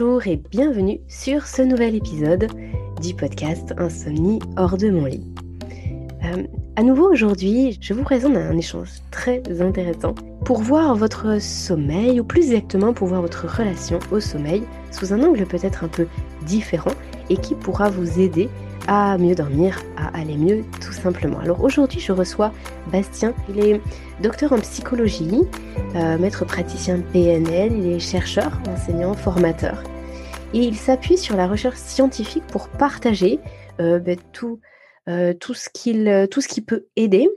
Bonjour et bienvenue sur ce nouvel épisode du podcast Insomnie hors de mon lit. Euh, à nouveau aujourd'hui, je vous présente un échange très intéressant pour voir votre sommeil, ou plus exactement pour voir votre relation au sommeil sous un angle peut-être un peu différent et qui pourra vous aider à mieux dormir, à aller mieux tout simplement. Alors aujourd'hui je reçois Bastien, il est docteur en psychologie, euh, maître praticien PNL, il est chercheur, enseignant, formateur. Et il s'appuie sur la recherche scientifique pour partager euh, ben, tout, euh, tout, ce qu'il, tout ce qui peut aider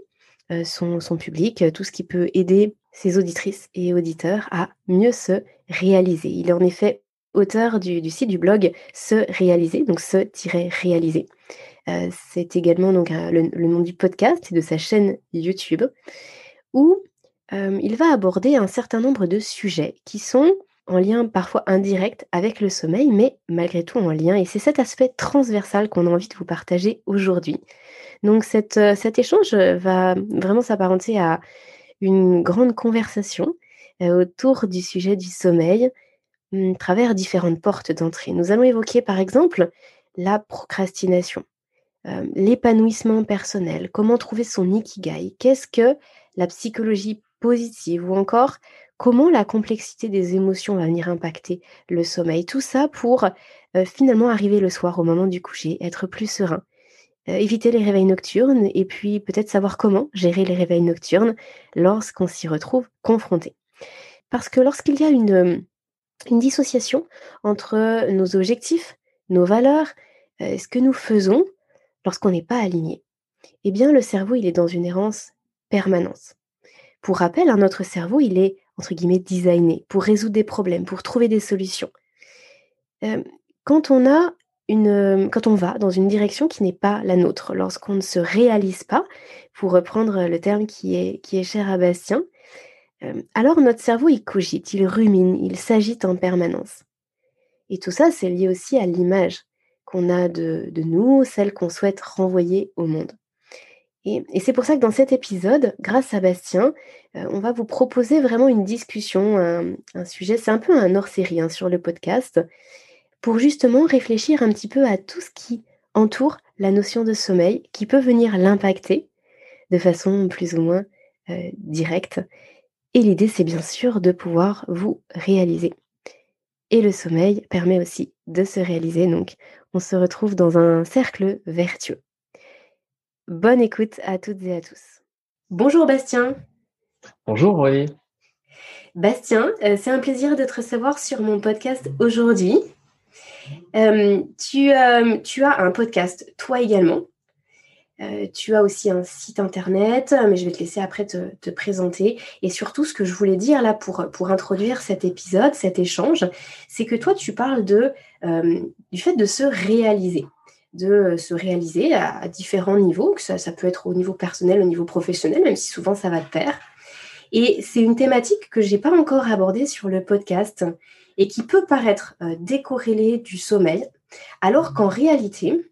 son, son public, tout ce qui peut aider ses auditrices et auditeurs à mieux se réaliser. Il est en effet auteur du, site du blog Se Réaliser, donc se-réaliser. Euh, c'est également donc le, nom du podcast et de sa chaîne YouTube, où euh, il va aborder un certain nombre de sujets qui sont en lien parfois indirect avec le sommeil, mais malgré tout en lien. Et c'est cet aspect transversal qu'on a envie de vous partager aujourd'hui. Donc euh, cet échange va vraiment s'apparenter à une grande conversation autour du sujet du sommeil, Mmh, travers différentes portes d'entrée. Nous allons évoquer par exemple la procrastination, euh, l'épanouissement personnel, comment trouver son ikigai, qu'est-ce que la psychologie positive ou encore comment la complexité des émotions va venir impacter le sommeil. Tout ça pour euh, finalement arriver le soir au moment du coucher, être plus serein, euh, éviter les réveils nocturnes et puis peut-être savoir comment gérer les réveils nocturnes lorsqu'on s'y retrouve confronté. Parce que lorsqu'il y a une dissociation entre nos objectifs, nos valeurs, euh, ce que nous faisons lorsqu'on n'est pas aligné. Eh bien, le cerveau, il est dans une errance permanente. Pour rappel, hein, notre cerveau, il est, entre guillemets, designé pour résoudre des problèmes, pour trouver des solutions. Euh, quand on a une, quand on va dans une direction qui n'est pas la nôtre, lorsqu'on ne se réalise pas, pour reprendre le terme qui est, qui est cher à Bastien, alors notre cerveau, il cogite, il rumine, il s'agite en permanence. Et tout ça, c'est lié aussi à l'image qu'on a de, nous, celle qu'on souhaite renvoyer au monde. Et, c'est pour ça que dans cet épisode, grâce à Bastien, on va vous proposer vraiment une discussion, un, sujet, c'est un peu un hors-série hein, sur le podcast, pour justement réfléchir un petit peu à tout ce qui entoure la notion de sommeil, qui peut venir l'impacter de façon plus ou moins directe et l'idée, c'est bien sûr de pouvoir vous réaliser. Et le sommeil permet aussi de se réaliser, donc on se retrouve dans un cercle vertueux. Bonne écoute à toutes et à tous. Bonjour Bastien. Bonjour Aurélie. Bastien, euh, c'est un plaisir de te recevoir sur mon podcast aujourd'hui. Euh, tu, euh, tu as un podcast, toi également, euh, tu as aussi un site internet, mais je vais te laisser après te, présenter. Et surtout, ce que je voulais dire là pour, pour introduire cet épisode, cet échange, c'est que toi, tu parles de, euh, du fait de se réaliser de se réaliser à, différents niveaux, que ça, peut être au niveau personnel, au niveau professionnel, même si souvent ça va de pair. Et c'est une thématique que je n'ai pas encore abordée sur le podcast et qui peut paraître euh, décorrélée du sommeil, alors qu'en réalité,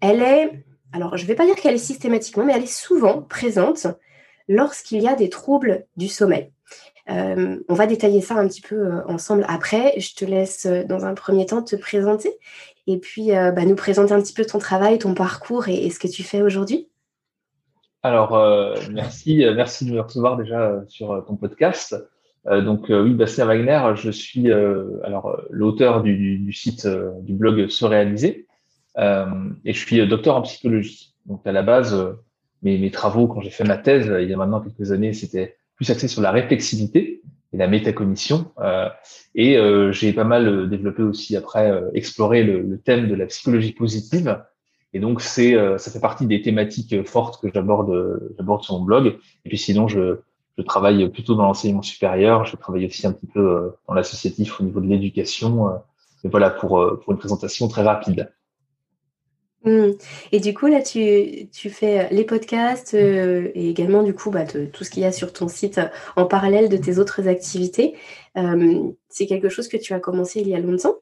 elle est alors je vais pas dire qu'elle est systématiquement, mais elle est souvent présente lorsqu'il y a des troubles du sommeil. Euh, on va détailler ça un petit peu euh, ensemble après. Je te laisse euh, dans un premier temps te présenter et puis bah, nous présenter un petit peu ton travail, ton parcours et, ce que tu fais aujourd'hui. Alors merci, merci de me recevoir déjà sur ton podcast. donc oui, Bastien Wagner, je suis alors l'auteur du, site du blog Se réaliser. Euh, et je suis euh, docteur en psychologie. Donc à la base, euh, mes, mes travaux, quand j'ai fait ma thèse, il y a maintenant quelques années, c'était plus axé sur la réflexivité et la métacognition. Euh, et euh, j'ai pas mal développé aussi après, euh, exploré le, le, thème de la psychologie positive. Et donc c'est, ça fait partie des thématiques fortes que j'aborde, j'aborde sur mon blog. Et puis sinon, je, je travaille plutôt dans l'enseignement supérieur. Je travaille aussi un petit peu dans l'associatif au niveau de l'éducation. Et voilà pour, pour une présentation très rapide. Mmh. Et du coup, là, tu, tu fais les podcasts euh, et également, du coup, bah, tout ce qu'il y a sur ton site euh, en parallèle de tes autres activités. Euh, c'est quelque chose que tu as commencé il y a longtemps?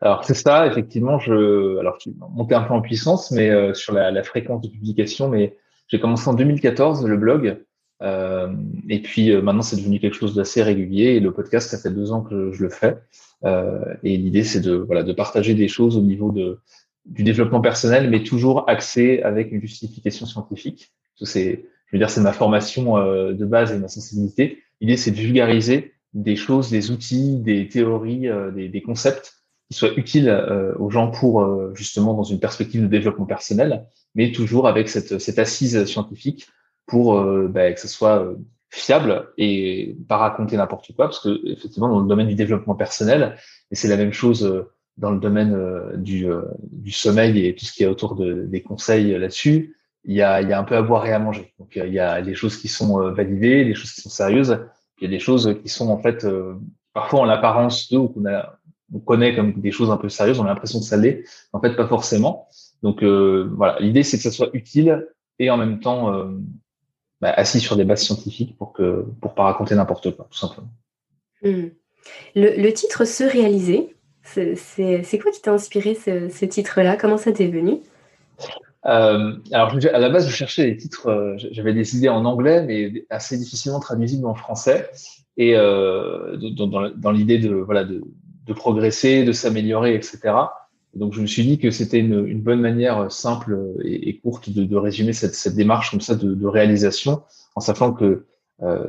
Alors, c'est ça, effectivement. Je, alors, je monté un peu en puissance, mais sur la, la, fréquence de publication. Mais j'ai commencé en 2014 le blog. Euh, et puis euh, maintenant, c'est devenu quelque chose d'assez régulier. Et le podcast, ça fait deux ans que je le fais. Euh, et l'idée, c'est de voilà de partager des choses au niveau de du développement personnel, mais toujours axé avec une justification scientifique. C'est, je veux dire, c'est ma formation euh, de base et ma sensibilité. L'idée, c'est de vulgariser des choses, des outils, des théories, euh, des, des, concepts qui soient utiles aux gens pour justement dans une perspective de développement personnel, mais toujours avec cette, cette assise scientifique pour euh, bah, que ce soit euh, fiable et pas raconter n'importe quoi, parce que effectivement dans le domaine du développement personnel, et c'est la même chose euh, dans le domaine du, du sommeil et tout ce qui est autour de, des conseils là-dessus, il y, a, y a un peu à boire et à manger. Donc il y a des choses qui sont validées, des choses qui sont sérieuses, il y a des choses qui sont en fait parfois en l'apparence de ou qu'on on connaît comme des choses un peu sérieuses, on a l'impression que ça l'est, en fait pas forcément. Donc euh, voilà, l'idée c'est que ça soit utile et en même temps euh, bah, assis sur des bases scientifiques pour que pour pas raconter n'importe quoi, tout simplement. Hmm. Le, titre Se réaliser, c'est quoi qui t'a inspiré ce, titre-là? Comment ça t'est venu? Euh, alors, à la base, je cherchais des titres, euh, j'avais des idées en anglais, mais assez difficilement traduisibles en français. Et euh, dans, l'idée de, voilà, de, progresser, de s'améliorer, etc donc je me suis dit que c'était une, bonne manière simple et, courte de, résumer cette, démarche comme ça de, réalisation, en sachant que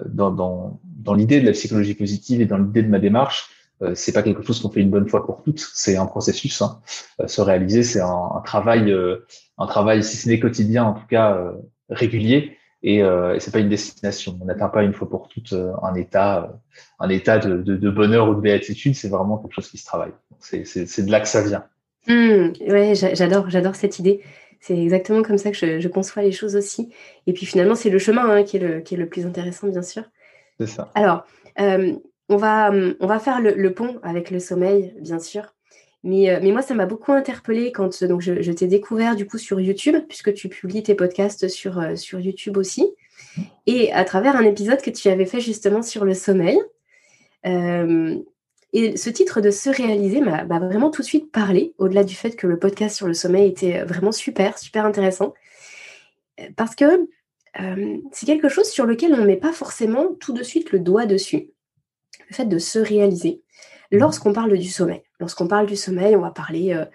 dans, l'idée de la psychologie positive et dans l'idée de ma démarche, c'est pas quelque chose qu'on fait une bonne fois pour toutes, c'est un processus. Hein. Euh, se réaliser, c'est un, un, travail, euh, un travail si ce n'est quotidien, en tout cas euh, régulier, et, euh, et c'est pas une destination. On n'atteint pas une fois pour toutes un état, un état de, de, de bonheur ou de béatitude. C'est vraiment quelque chose qui se travaille. C'est de là que ça vient. Mmh, ouais, j'adore, j'adore cette idée. C'est exactement comme ça que je, je, conçois les choses aussi. Et puis finalement, c'est le chemin hein, qui, est le, qui est le plus intéressant, bien sûr. C'est ça. Alors, euh, on, va, on va faire le, pont avec le sommeil, bien sûr. Mais, euh, moi, ça m'a beaucoup interpellée quand je, t'ai découvert du coup sur YouTube, puisque tu publies tes podcasts sur, euh, sur YouTube aussi. Et à travers un épisode que tu avais fait justement sur le sommeil. Euh, et ce titre de Se réaliser m'a vraiment tout de suite parlé, au-delà du fait que le podcast sur le sommeil était vraiment super, super intéressant. Parce que euh, c'est quelque chose sur lequel on ne met pas forcément tout de suite le doigt dessus. Le fait de se réaliser. Lorsqu'on parle du sommeil, lorsqu'on parle du sommeil, on va parler euh,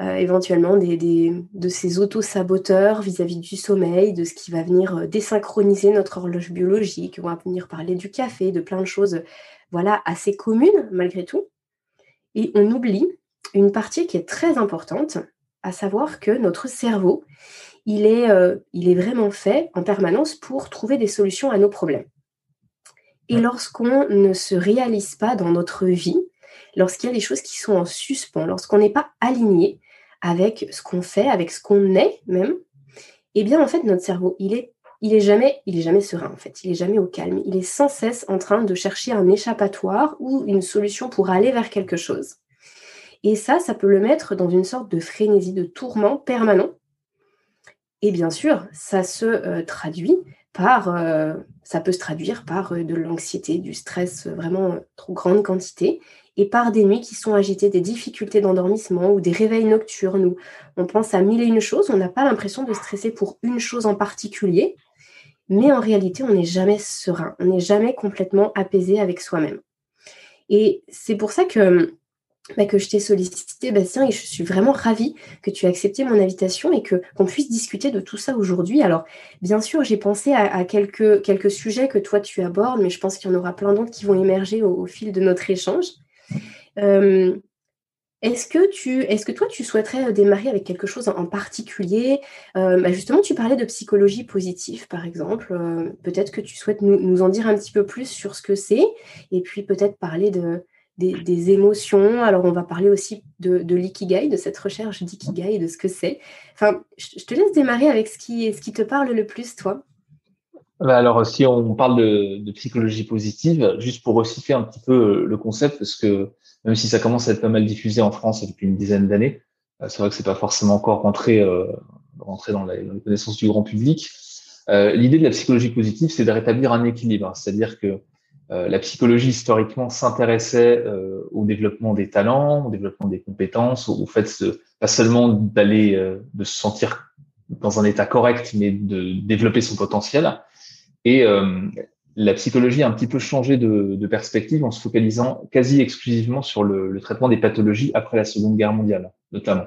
euh, éventuellement des, des, de ces auto-saboteurs vis-à-vis du sommeil, de ce qui va venir désynchroniser notre horloge biologique, on va venir parler du café, de plein de choses voilà, assez commune malgré tout. Et on oublie une partie qui est très importante, à savoir que notre cerveau, il est, euh, il est vraiment fait en permanence pour trouver des solutions à nos problèmes. Et lorsqu'on ne se réalise pas dans notre vie, lorsqu'il y a des choses qui sont en suspens, lorsqu'on n'est pas aligné avec ce qu'on fait, avec ce qu'on est même, eh bien en fait notre cerveau, il est il est jamais, il est jamais serein en fait. Il est jamais au calme. Il est sans cesse en train de chercher un échappatoire ou une solution pour aller vers quelque chose. Et ça, ça peut le mettre dans une sorte de frénésie, de tourment permanent. Et bien sûr, ça se euh, traduit par, euh, ça peut se traduire par euh, de l'anxiété, du stress vraiment trop grande quantité, et par des nuits qui sont agitées, des difficultés d'endormissement ou des réveils nocturnes où on pense à mille et une choses, on n'a pas l'impression de stresser pour une chose en particulier, mais en réalité, on n'est jamais serein, on n'est jamais complètement apaisé avec soi-même. Et c'est pour ça que, bah, que je t'ai sollicité, Bastien, et je suis vraiment ravie que tu aies accepté mon invitation et que qu'on puisse discuter de tout ça aujourd'hui. Alors, bien sûr, j'ai pensé à, quelques, quelques sujets que toi tu abordes, mais je pense qu'il y en aura plein d'autres qui vont émerger au, fil de notre échange. Euh, est-ce que, tu, est-ce que toi, tu souhaiterais euh, démarrer avec quelque chose en particulier? Euh, bah, Justement, tu parlais de psychologie positive, par exemple. Peut-être que tu souhaites nous, en dire un petit peu plus sur ce que c'est, et puis peut-être parler de, des, émotions. Alors, on va parler aussi de, l'ikigai, de cette recherche d'ikigai, de ce que c'est. Enfin, je te laisse démarrer avec ce qui, ce qui te parle le plus, toi. Bah, alors, si on parle de, de psychologie positive, juste pour resituer un petit peu le concept, parce que même si ça commence à être pas mal diffusé en France depuis une dizaine d'années. Euh, c'est vrai que c'est pas forcément encore rentré, euh, rentré dans, la, les connaissances du grand public. Euh, L'idée de la psychologie positive, c'est de rétablir un équilibre, c'est-à-dire que euh, la psychologie historiquement s'intéressait euh, au développement des talents, au développement des compétences, au, fait de, pas seulement d'aller, de se sentir dans un état correct, mais de développer son potentiel. Et la psychologie a un petit peu changé de, de, perspective en se focalisant quasi exclusivement sur le, le, traitement des pathologies après la Seconde Guerre mondiale, notamment.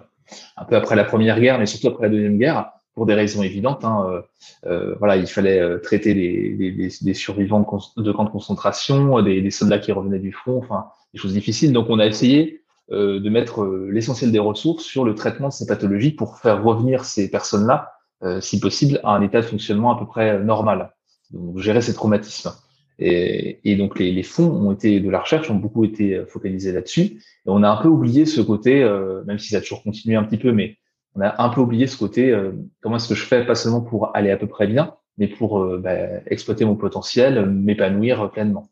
Un peu après la Première Guerre, mais surtout après la Deuxième Guerre, pour des raisons évidentes. Hein, euh, euh voilà, il fallait euh, traiter des, survivants de, camps de concentration, des, soldats qui revenaient du front, enfin des choses difficiles. Donc on a essayé euh, de mettre l'essentiel des ressources sur le traitement de ces pathologies pour faire revenir ces personnes-là, si possible, à un état de fonctionnement à peu près normal. Donc gérer ces traumatismes. Et, et, donc les, les, fonds ont été de la recherche ont beaucoup été focalisés là-dessus. Et on a un peu oublié ce côté, même si ça a toujours continué un petit peu, mais on a un peu oublié ce côté, euh, comment est-ce que je fais, pas seulement pour aller à peu près bien, mais pour euh, bah, exploiter mon potentiel, m'épanouir pleinement.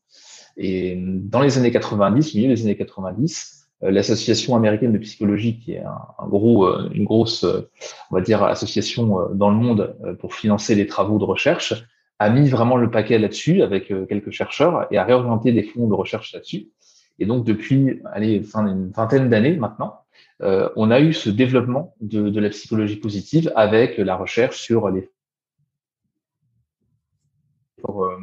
Et dans les années 90, au milieu des années 90, euh, l'association américaine de psychologie, qui est un, gros, une grosse, on va dire, association dans le monde pour financer les travaux de recherche, a mis vraiment le paquet là-dessus avec quelques chercheurs et a réorienté des fonds de recherche là-dessus. Et donc depuis, allez, une vingtaine d'années maintenant, euh, on a eu ce développement de, la psychologie positive avec la recherche sur les pour, euh,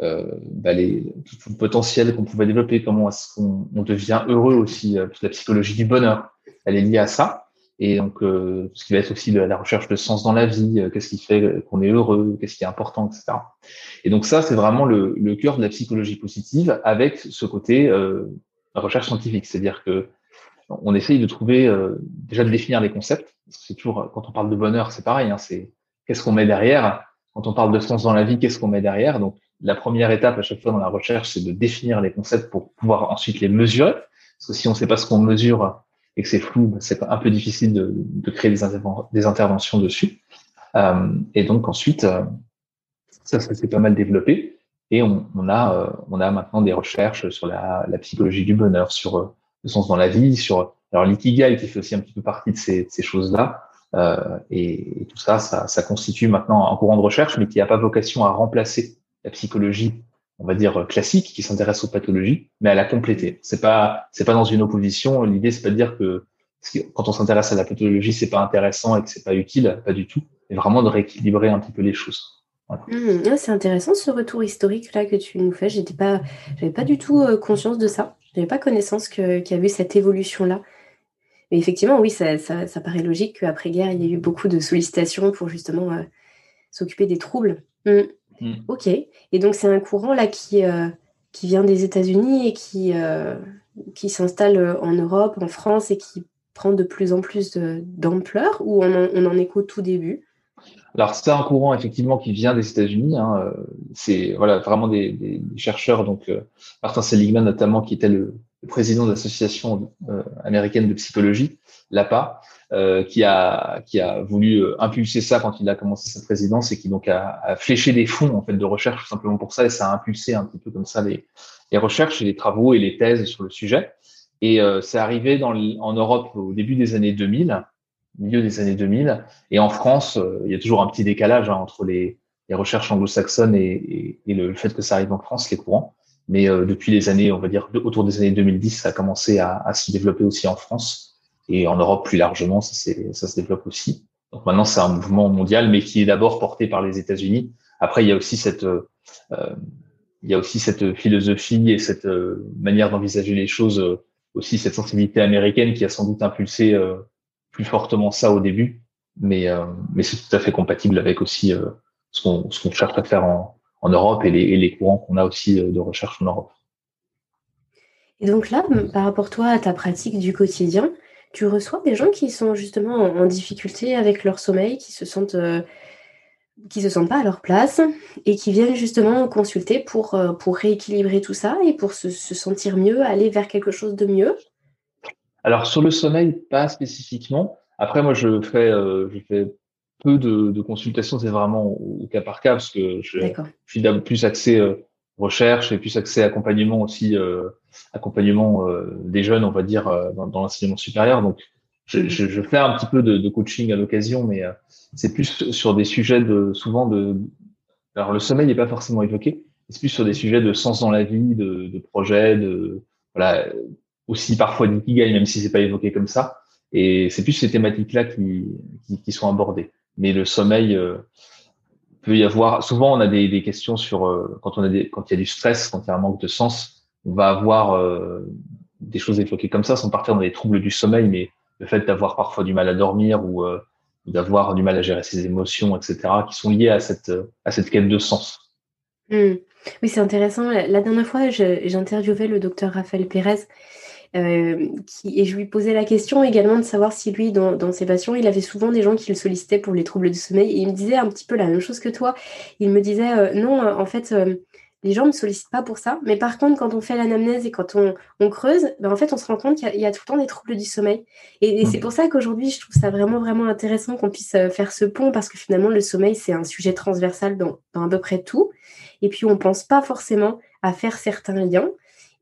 euh bah tout le potentiel qu'on pouvait développer, comment est-ce qu'on on devient heureux aussi, la psychologie du bonheur, elle est liée à ça. Et donc, euh, ce qui va être aussi la recherche de sens dans la vie, qu'est-ce qui fait qu'on est heureux, qu'est-ce qui est important, etc. Et donc ça, c'est vraiment le, le, cœur de la psychologie positive avec ce côté euh, recherche scientifique. C'est-à-dire que on essaye de trouver, euh, déjà de définir les concepts. C'est toujours, quand on parle de bonheur, c'est pareil, hein, c'est qu'est-ce qu'on met derrière. Quand on parle de sens dans la vie, qu'est-ce qu'on met derrière? Donc, la première étape à chaque fois dans la recherche, c'est de définir les concepts pour pouvoir ensuite les mesurer. Parce que si on ne sait pas ce qu'on mesure et que c'est flou, c'est un peu difficile de, de créer des, des, interventions dessus. Euh, et donc ensuite, euh, ça, ça s'est pas mal développé. Et on, on a, euh, on a maintenant des recherches sur la, la psychologie du bonheur, sur le sens dans la vie, sur alors l'ikigai qui fait aussi un petit peu partie de ces, ces choses-là. Euh, et, tout ça, ça, ça, constitue maintenant un courant de recherche, mais qui n'a pas vocation à remplacer la psychologie, on va dire classique, qui s'intéresse aux pathologies, mais à la compléter. C'est pas, c'est pas dans une opposition. L'idée, c'est pas de dire que quand on s'intéresse à la pathologie, c'est pas intéressant et que c'est pas utile, pas du tout, mais vraiment de rééquilibrer un petit peu les choses. Mmh, c'est intéressant ce retour historique là que tu nous fais. J'étais pas, j'avais pas du tout euh, conscience de ça. Je n'avais pas connaissance qu'il y avait cette évolution-là. Mais effectivement, oui, ça, paraît logique qu'après-guerre, il y ait eu beaucoup de sollicitations pour justement euh, s'occuper des troubles. Hmm. Hmm. Ok. Et donc, c'est un courant là qui, euh, qui vient des États-Unis et qui, euh, qui s'installe en Europe, en France et qui prend de plus en plus d'ampleur ou on en, on en est qu'au tout début? Alors c'est un courant effectivement qui vient des États-Unis. Hein, euh, c'est voilà vraiment des, chercheurs donc euh, Martin Seligman notamment qui était le, président de l'association euh, américaine de psychologie, l'APA, qui a qui a voulu impulser ça quand il a commencé sa présidence et qui donc a, fléché des fonds en fait de recherche simplement pour ça et ça a impulsé un petit peu comme ça les, recherches et les travaux et les thèses sur le sujet. Et c'est arrivé en Europe au début des années 2000 milieu des années 2000. Et en France, euh, il y a toujours un petit décalage hein, entre les, les recherches anglo-saxonnes et, et, le, fait que ça arrive en France, les courants. Mais euh, depuis les années, on va dire autour des années 2010, ça a commencé à, à se développer aussi en France et en Europe plus largement, ça, ça se développe aussi. Donc maintenant, c'est un mouvement mondial, mais qui est d'abord porté par les États-Unis. Après, il y a aussi cette euh, il y a aussi cette philosophie et cette manière d'envisager les choses, aussi cette sensibilité américaine qui a sans doute impulsé plus fortement ça au début, mais, euh, mais c'est tout à fait compatible avec aussi euh, ce qu'on cherche à faire en, Europe et les, courants qu'on a aussi euh, de recherche en Europe. Et donc là, par rapport toi à ta pratique du quotidien, tu reçois des gens qui sont justement en, difficulté avec leur sommeil, qui se sentent qui se sentent pas à leur place et qui viennent justement consulter pour, pour rééquilibrer tout ça et pour se sentir mieux, aller vers quelque chose de mieux? Alors sur le sommeil, pas spécifiquement. Après, moi, je fais, euh, je fais peu de, de consultations, c'est vraiment au, cas par cas parce que je, je suis plus axé euh, recherche et plus axé accompagnement aussi, euh, accompagnement des jeunes, on va dire, dans, dans l'enseignement supérieur. Donc, je, je, je, fais un petit peu de, de coaching à l'occasion, mais c'est plus sur des sujets de souvent de. Alors le sommeil n'est pas forcément évoqué, c'est plus sur des sujets de sens dans la vie, de, de projets, de voilà aussi parfois d'ikigai, même si c'est pas évoqué comme ça. Et c'est plus ces thématiques-là qui, qui, sont abordées. Mais le sommeil, euh, peut y avoir, souvent on a des, des questions sur euh, quand on a des, quand il y a du stress, quand il y a un manque de sens, on va avoir euh, des choses évoquées comme ça, sans partir dans les troubles du sommeil, mais le fait d'avoir parfois du mal à dormir ou d'avoir du mal à gérer ses émotions, etc., qui sont liées à cette à cette quête de sens. Mmh. Oui, c'est intéressant. La dernière fois, j'interviewais le docteur Raphaël Pérez euh, qui, et je lui posais la question également de savoir si lui, dans, ses patients, il avait souvent des gens qui le sollicitaient pour les troubles du sommeil. Et il me disait un petit peu la même chose que toi. Il me disait, euh, non, en fait, euh, les gens ne me sollicitent pas pour ça. Mais par contre, quand on fait l'anamnèse et quand on, creuse, ben en fait, on se rend compte qu'il y, a tout le temps des troubles du sommeil. Et, c'est pour ça qu'aujourd'hui, je trouve ça vraiment, vraiment intéressant qu'on puisse faire ce pont parce que finalement, le sommeil, c'est un sujet transversal dans, dans à peu près tout. Et puis, on ne pense pas forcément à faire certains liens.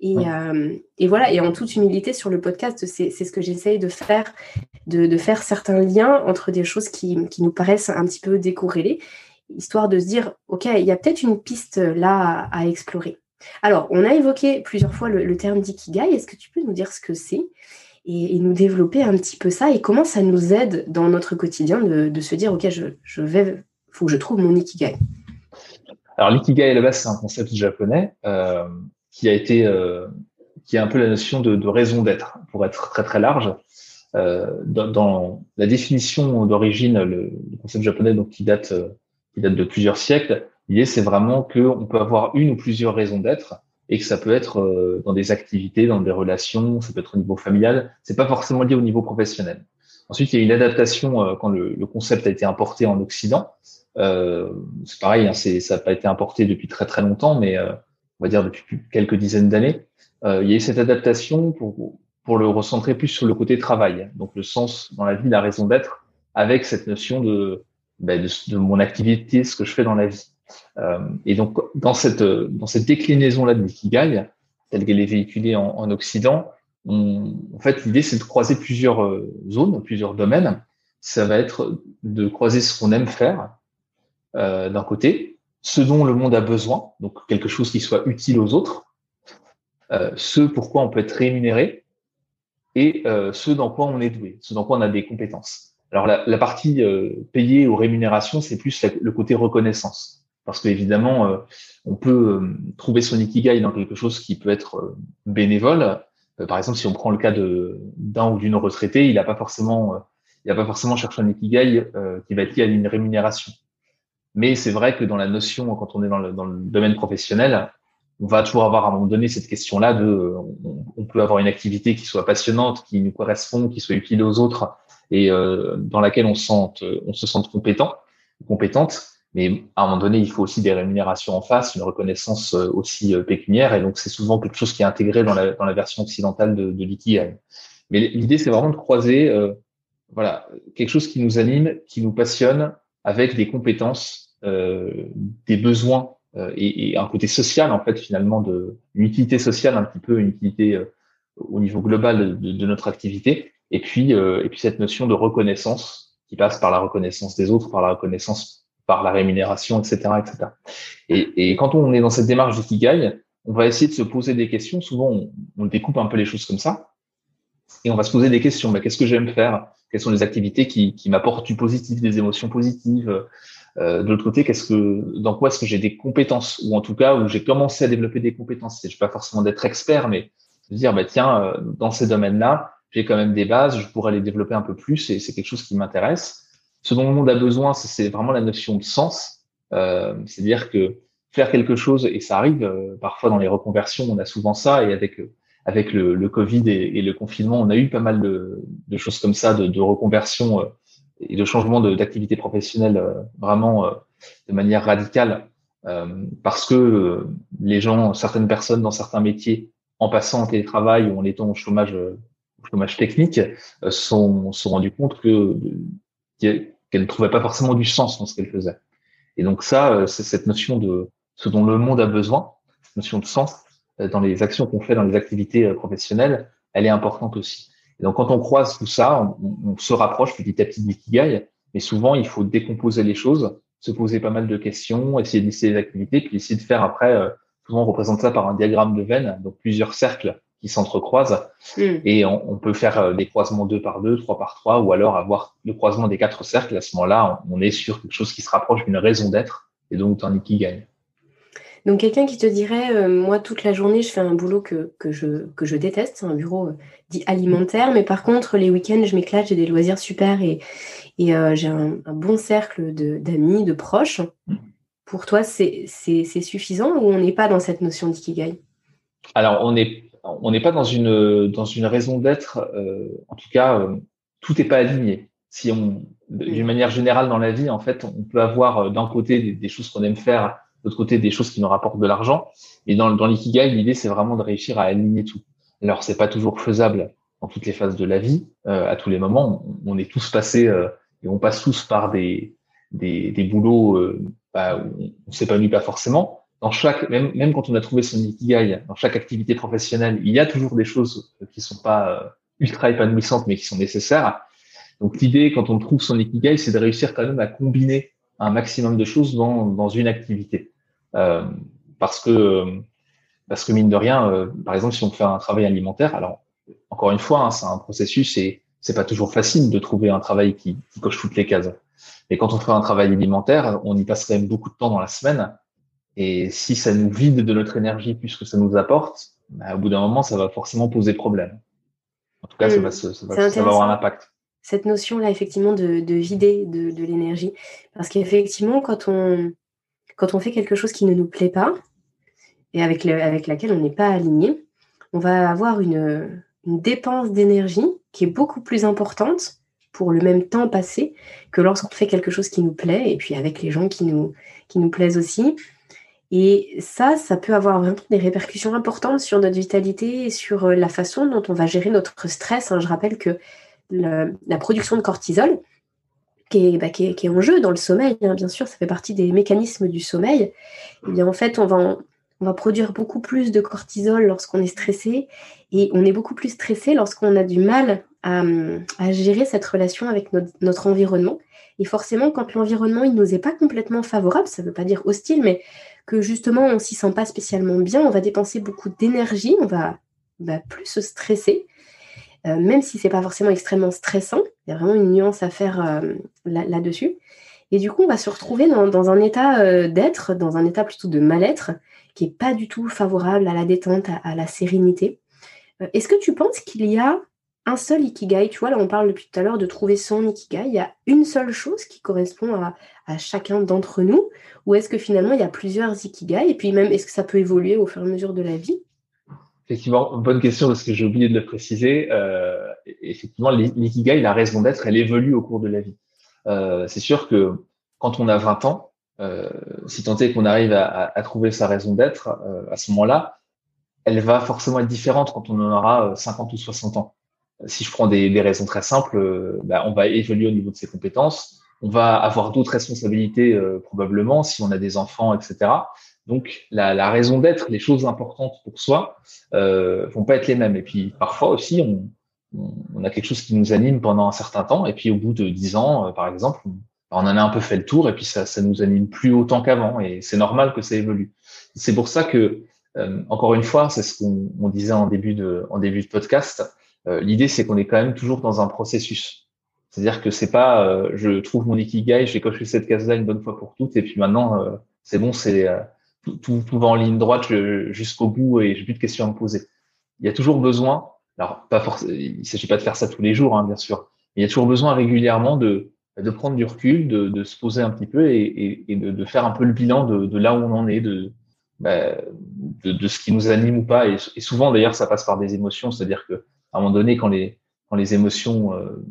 Euh, et, voilà, et en toute humilité sur le podcast, c'est ce que j'essaye de faire, de, faire certains liens entre des choses qui, nous paraissent un petit peu décorrélées, histoire de se dire, OK, il y a peut-être une piste là à, explorer. Alors, on a évoqué plusieurs fois le, terme d'ikigai. Est-ce que tu peux nous dire ce que c'est et, nous développer un petit peu ça et comment ça nous aide dans notre quotidien de, se dire, OK, je, je vais, faut que je trouve mon ikigai? Alors, l'ikigai, à la base, c'est un concept japonais. Euh, qui a été euh, qui est un peu la notion de, de raison d'être, pour être très très large. Euh, dans, dans, la définition d'origine, le, le, concept japonais donc qui date euh, qui date de plusieurs siècles, l'idée c'est vraiment qu'on peut avoir une ou plusieurs raisons d'être et que ça peut être euh, dans des activités, dans des relations, ça peut être au niveau familial, c'est pas forcément lié au niveau professionnel. Ensuite, il y a une adaptation euh, quand le, le, concept a été importé en Occident. Euh, c'est pareil, hein, ça n'a pas été importé depuis très très longtemps, mais on va dire depuis quelques dizaines d'années, euh, il y a eu cette adaptation pour, pour le recentrer plus sur le côté travail, donc le sens dans la vie, la raison d'être, avec cette notion de, ben, de, mon activité, ce que je fais dans la vie. Euh, et donc dans cette dans cette déclinaison là de l'ikigai, telle qu'elle est véhiculée en, en Occident, en fait l'idée c'est de croiser plusieurs euh, zones, plusieurs domaines. Ça va être de croiser ce qu'on aime faire d'un côté, ce dont le monde a besoin, donc quelque chose qui soit utile aux autres, euh, ce pourquoi on peut être rémunéré et euh, ce dans quoi on est doué, ce dans quoi on a des compétences. Alors la, partie euh, payée aux rémunérations, c'est plus le côté reconnaissance, parce qu'évidemment, euh, on peut trouver son ikigai dans quelque chose qui peut être bénévole. par exemple, si on prend le cas d'un ou d'une retraitée, il n'a pas forcément, il n'a pas forcément cherché un ikigai qui va être lié à une rémunération. Mais c'est vrai que dans la notion, quand on est dans le, dans le, domaine professionnel, on va toujours avoir à un moment donné cette question-là de, on, peut avoir une activité qui soit passionnante, qui nous correspond, qui soit utile aux autres et euh, dans laquelle on, sente, on se sente compétent, compétente. Mais à un moment donné, il faut aussi des rémunérations en face, une reconnaissance euh, aussi euh, pécuniaire. Et donc, c'est souvent quelque chose qui est intégré dans la, dans la version occidentale de, de. Mais l'idée, c'est vraiment de croiser, euh, voilà, quelque chose qui nous anime, qui nous passionne, avec des compétences des besoins euh, et, et, un côté social en fait finalement de une utilité sociale un petit peu une utilité euh, au niveau global de, de, notre activité. Et puis et puis cette notion de reconnaissance qui passe par la reconnaissance des autres par la reconnaissance par la rémunération etc etc et, et quand on est dans cette démarche d'ikigai on va essayer de se poser des questions. Souvent on, on, découpe un peu les choses comme ça. Et on va se poser des questions. Mais qu'est-ce que j'aime faire? Quelles sont les activités qui, qui m'apportent du positif des émotions positives? euh, de l'autre côté, qu'est-ce que, dans quoi est-ce que j'ai des compétences, ou en tout cas où j'ai commencé à développer des compétences. Je pas forcément d'être expert, mais de dire, bah tiens, euh, dans ces domaines-là, j'ai quand même des bases, je pourrais les développer un peu plus, et c'est quelque chose qui m'intéresse. Ce dont le monde a besoin, c'est vraiment la notion de sens, euh, c'est-à-dire que faire quelque chose, et ça arrive euh, parfois dans les reconversions, on a souvent ça, et avec avec le, le Covid et, le confinement, on a eu pas mal de, de choses comme ça, de, de reconversion et de changement d'activité professionnelle euh, vraiment euh, de manière radicale euh, parce que les gens, certaines personnes dans certains métiers, en passant en télétravail ou en étant au chômage, au chômage technique, sont sont rendus compte que qu'elles ne trouvaient pas forcément du sens dans ce qu'elles faisaient. Et donc ça, c'est cette notion de ce dont le monde a besoin, cette notion de sens dans les actions qu'on fait dans les activités professionnelles, elle est importante aussi. Et donc, quand on croise tout ça, on, se rapproche petit à petit du Kigai, mais souvent, il faut décomposer les choses, se poser pas mal de questions, essayer de lister les activités, puis essayer de faire après, euh, souvent on représente ça par un diagramme de veine, donc plusieurs cercles qui s'entrecroisent, mm. et on, on, peut faire euh, des croisements deux par deux, trois par trois, ou alors avoir le croisement des quatre cercles. À ce moment-là, on, est sur quelque chose qui se rapproche d'une raison d'être et donc ton ikigai. Donc quelqu'un qui te dirait, euh, moi toute la journée je fais un boulot que, que, je, que je déteste, c'est un bureau euh, dit alimentaire, mais par contre les week-ends je m'éclate, j'ai des loisirs super et, et euh, j'ai un, bon cercle d'amis, de, proches. Pour toi c'est suffisant ou on n'est pas dans cette notion d'ikigai? Alors on n'est on n'est pas dans une, dans une raison d'être, en tout cas tout n'est pas aligné. Si on, d'une manière générale dans la vie, en fait, on peut avoir d'un côté des, des choses qu'on aime faire l'autre côté des choses qui nous rapportent de l'argent. Et dans, dans l'ikigai, l'idée c'est vraiment de réussir à aligner tout. Alors c'est pas toujours faisable dans toutes les phases de la vie, euh, à tous les moments. On, est tous passés euh, et on passe tous par des des, des boulots euh, bah, où on s'épanouit pas forcément. Dans chaque, même, même quand on a trouvé son ikigai, dans chaque activité professionnelle, il y a toujours des choses qui sont pas euh, ultra épanouissantes, mais qui sont nécessaires. Donc l'idée, quand on trouve son ikigai, c'est de réussir quand même à combiner un maximum de choses dans, dans une activité. Euh, parce que parce que mine de rien, euh, par exemple, si on fait un travail alimentaire, alors encore une fois, hein, c'est un processus et c'est pas toujours facile de trouver un travail qui, qui, coche toutes les cases. Mais quand on fait un travail alimentaire, on y passe quand même beaucoup de temps dans la semaine. Et si ça nous vide de notre énergie plus que ça nous apporte, bah, au bout d'un moment, ça va forcément poser problème. En tout cas, ça, va, ça, va, ça va avoir un impact cette notion-là, effectivement, de, de vider de, de l'énergie. Parce qu'effectivement, quand on, quand on fait quelque chose qui ne nous plaît pas et avec, laquelle on n'est pas aligné, on va avoir une, dépense d'énergie qui est beaucoup plus importante pour le même temps passé que lorsqu'on fait quelque chose qui nous plaît et puis avec les gens qui nous, qui nous plaisent aussi. Et ça, ça peut avoir vraiment des répercussions importantes sur notre vitalité et sur euh, la façon dont on va gérer notre stress. Hein. Je rappelle que la production de cortisol, bah, qui est, en jeu dans le sommeil, hein, bien sûr, ça fait partie des mécanismes du sommeil, eh bien en fait, on va, on va produire beaucoup plus de cortisol lorsqu'on est stressé, et on est beaucoup plus stressé lorsqu'on a du mal à, gérer cette relation avec notre, environnement. Et forcément, quand l'environnement il nous est pas complètement favorable, ça ne veut pas dire hostile, mais que justement on s'y sent pas spécialement bien, on va dépenser beaucoup d'énergie, on va, va plus se stresser. Euh, même si c'est pas forcément extrêmement stressant, il y a vraiment une nuance à faire euh, là-dessus. et du coup, on va se retrouver dans, un état euh, d'être, dans un état plutôt de mal-être, qui n'est pas du tout favorable à la détente, à, la sérénité. Est-ce que tu penses qu'il y a un seul ikigai? Tu vois, là, on parle depuis tout à l'heure de trouver son ikigai. Il y a une seule chose qui correspond à, à chacun d'entre nous? Ou est-ce que finalement, il y a plusieurs ikigai? Et puis même, est-ce que ça peut évoluer au fur et à mesure de la vie? Effectivement, bonne question parce que j'ai oublié de le préciser. Euh, effectivement, l'ikigai, la raison d'être, elle évolue au cours de la vie. Euh, c'est sûr que quand on a 20 ans, euh, si tant est qu'on arrive à, trouver sa raison d'être, euh, à ce moment-là, elle va forcément être différente quand on en aura 50 euh, ou 60 ans. Si je prends des, raisons très simples, bah, on va évoluer au niveau de ses compétences, on va avoir d'autres responsabilités probablement si on a des enfants, etc. Donc, la, la raison d'être, les choses importantes pour soi, euh, vont pas être les mêmes. Et puis, parfois aussi, on, a quelque chose qui nous anime pendant un certain temps, et puis au bout de dix ans, euh, par exemple, on, en a un peu fait le tour, et puis ça, ça nous anime plus autant qu'avant, et c'est normal que ça évolue. C'est pour ça que, euh, encore une fois, c'est ce qu'on disait en début de, en début de podcast. Euh, l'idée, c'est qu'on est quand même toujours dans un processus. C'est-à-dire que c'est pas, euh, je trouve mon ikigai, j'ai coché cette case-là une bonne fois pour toutes, et puis maintenant, c'est bon, c'est tout, tout, va en ligne droite jusqu'au bout et j'ai plus de questions à me poser. Il y a toujours besoin, alors pas forcément, il s'agit pas de faire ça tous les jours, hein, bien sûr, mais il y a toujours besoin régulièrement de, de prendre du recul, de, de se poser un petit peu et, et, et de, de, faire un peu le bilan de, de là où on en est, de, bah, de, de, ce qui nous anime ou pas. Et, et souvent, d'ailleurs, ça passe par des émotions, c'est-à-dire que à un moment donné, quand les, quand les émotions, euh,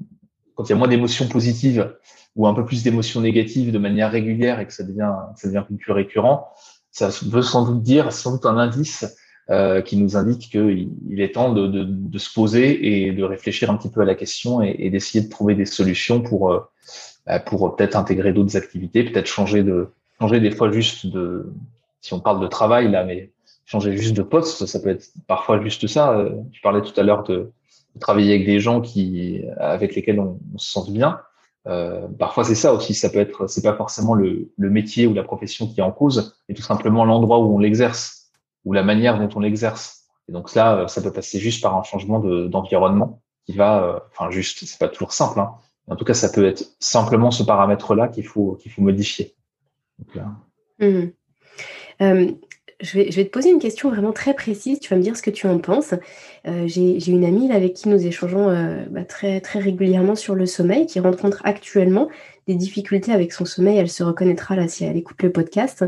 quand il y a moins d'émotions positives ou un peu plus d'émotions négatives de manière régulière et que ça devient, ça devient plus récurrent, ça veut sans doute dire, sans doute un indice euh, qui nous indique qu'il il est temps de, de, de, se poser et de réfléchir un petit peu à la question et, d'essayer de trouver des solutions pour, euh, bah, pour peut-être intégrer d'autres activités, peut-être changer de changer des fois juste de si on parle de travail là, mais changer juste de poste, ça peut être parfois juste ça. Je parlais tout à l'heure de, de, travailler avec des gens qui avec lesquels on, on se sent bien. Euh, parfois c'est ça aussi, ça peut être, c'est pas forcément le, le, métier ou la profession qui est en cause, mais tout simplement l'endroit où on l'exerce ou la manière dont on l'exerce. Et donc là, euh, ça peut passer juste par un changement d'environnement qui va, euh, enfin juste, c'est pas toujours simple, hein, en tout cas ça peut être simplement ce paramètre-là qu'il faut qu'il faut modifier. Donc, Mmh. Je, vais, te poser une question vraiment très précise. Tu vas me dire ce que tu en penses. Euh, J'ai une amie avec qui nous échangeons euh, bah, très, très régulièrement sur le sommeil, qui rencontre actuellement des difficultés avec son sommeil. Elle se reconnaîtra là si elle écoute le podcast.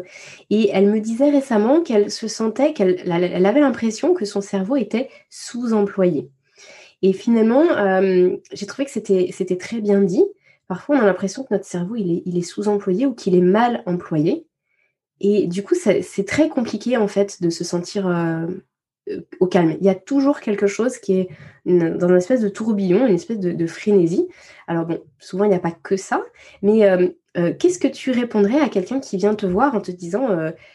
Et elle me disait récemment qu'elle se sentait, qu'elle elle avait l'impression que son cerveau était sous-employé. Et finalement, euh, j'ai trouvé que c'était très bien dit. Parfois, on a l'impression que notre cerveau, il est, il est sous-employé ou qu'il est mal employé. Et du coup, c'est très compliqué, en fait, de se sentir euh, euh, au calme. Il y a toujours quelque chose qui est dans une espèce de tourbillon, une espèce de, frénésie. Alors bon, souvent, il n'y a pas que ça. Mais qu'est-ce que tu répondrais à quelqu'un qui vient te voir en te disant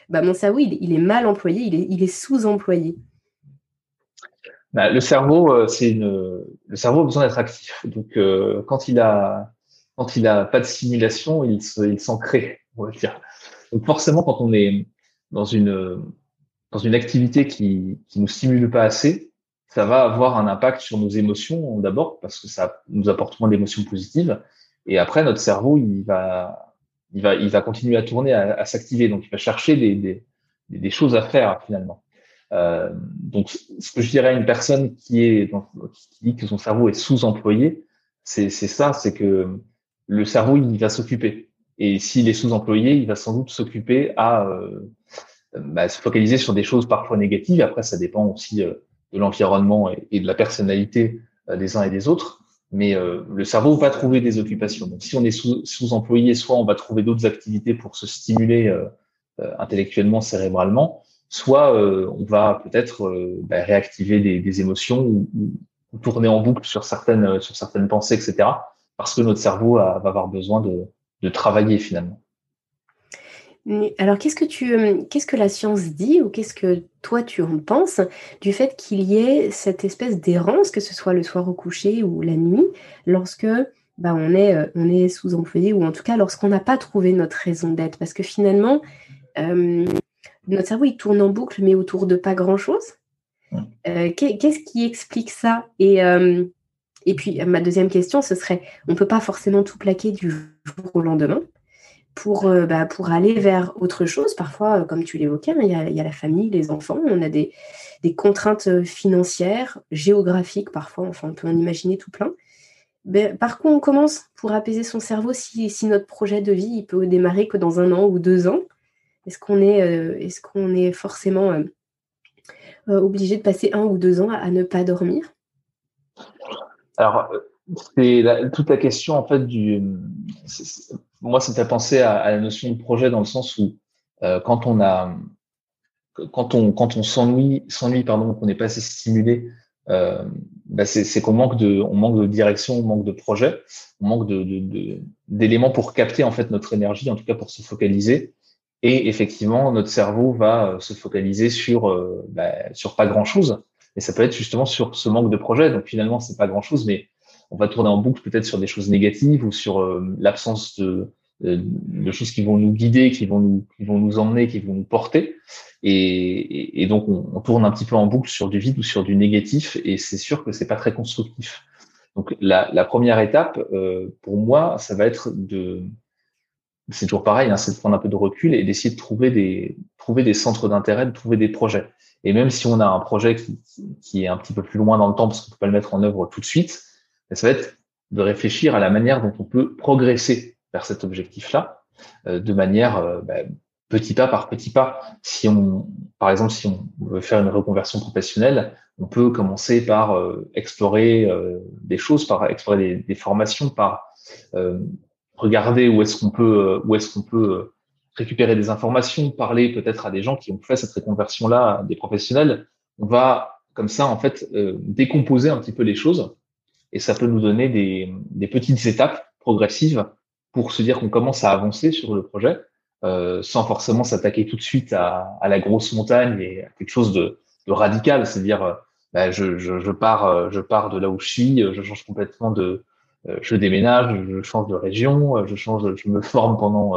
bah, Mon cerveau, il, est mal employé, il est, sous-employé? Bah, le cerveau, c'est. Le cerveau a besoin d'être actif. Donc, quand il a quand il a pas de simulation, il s'en on va dire. Donc forcément, quand on est dans une dans une activité qui qui nous stimule pas assez, ça va avoir un impact sur nos émotions d'abord parce que ça nous apporte moins d'émotions positives. Et après, notre cerveau, il va il va il va continuer à tourner, à, s'activer. Donc il va chercher des, des des choses à faire finalement. Euh, donc, ce que je dirais à une personne qui est qui dit que son cerveau est sous-employé, c'est ça, c'est que le cerveau, il va s'occuper. Et s'il est sous-employé, il va sans doute s'occuper à euh, bah, se focaliser sur des choses parfois négatives. Après, ça dépend aussi euh, de l'environnement et, de la personnalité euh, des uns et des autres. Mais le cerveau va trouver des occupations. Donc, si on est sous-employé, soit on va trouver d'autres activités pour se stimuler intellectuellement, cérébralement, soit on va peut-être bah, réactiver des, émotions ou, ou, tourner en boucle sur certaines, sur certaines pensées, etc parce que notre cerveau va avoir besoin de, travailler finalement. Alors, qu'est-ce que tu, euh, qu'est-ce que la science dit ou qu'est-ce que toi tu en penses du fait qu'il y ait cette espèce d'errance, que ce soit le soir au coucher ou la nuit, lorsque bah, on est, euh, on est sous-employé ou en tout cas lorsqu'on n'a pas trouvé notre raison d'être, parce que finalement, euh, notre cerveau il tourne en boucle mais autour de pas grand-chose. qu'est-ce qui explique ça? Et et puis, ma deuxième question, ce serait, on ne peut pas forcément tout plaquer du jour au lendemain pour, euh, bah, pour aller vers autre chose. Parfois, euh, comme tu l'évoquais, hein, il y, a, la famille, les enfants, on a des, contraintes euh, financières, géographiques parfois, enfin, on peut en imaginer tout plein. Ben, par quoi on commence pour apaiser son cerveau si, notre projet de vie il peut démarrer que dans un an ou deux ans? Est-ce qu'on est, est, forcément obligé de passer un ou deux ans à ne pas dormir? Alors, c'est toute la question en fait du. Moi, c'était penser à, la notion de projet dans le sens où euh, quand on a, quand on quand on s'ennuie, s'ennuie pardon, qu'on n'est pas assez stimulé, euh, bah c'est qu'on manque de, on manque de direction, on manque de projet, on manque de d'éléments pour capter en fait notre énergie, en tout cas pour se focaliser. Et effectivement, notre cerveau va euh, se focaliser sur bah, sur pas grand chose et ça peut être justement sur ce manque de projet. Donc finalement, c'est pas grand chose, mais on va tourner en boucle peut-être sur des choses négatives ou sur euh, l'absence de, de, choses qui vont nous guider, qui vont nous, qui vont nous emmener, qui vont nous porter. Et, donc on, tourne un petit peu en boucle sur du vide ou sur du négatif, et c'est sûr que c'est pas très constructif. Donc la, la première étape, euh, pour moi, ça va être de, c'est toujours pareil, hein, c'est de prendre un peu de recul et d'essayer de trouver des, trouver des centres d'intérêt, de trouver des projets. Et même si on a un projet qui, qui, est un petit peu plus loin dans le temps, parce qu'on peut pas le mettre en œuvre tout de suite, ça va être de réfléchir à la manière dont on peut progresser vers cet objectif-là, euh, de manière euh, bah, petit pas par petit pas. Si on, par exemple, si on veut faire une reconversion professionnelle, on peut commencer par euh, explorer des choses, par explorer des, des formations, par regarder où est-ce qu'on peut, où est-ce qu'on peut récupérer des informations, parler peut-être à des gens qui ont fait cette reconversion-là, des professionnels, on va comme ça en fait décomposer un petit peu les choses et ça peut nous donner des, petites étapes progressives pour se dire qu'on commence à avancer sur le projet euh, sans forcément s'attaquer tout de suite à, la grosse montagne et à quelque chose de, radical, c'est-à-dire euh, bah, je, pars je pars de là où je suis, je change complètement de je déménage, je change de région, je change, je me forme pendant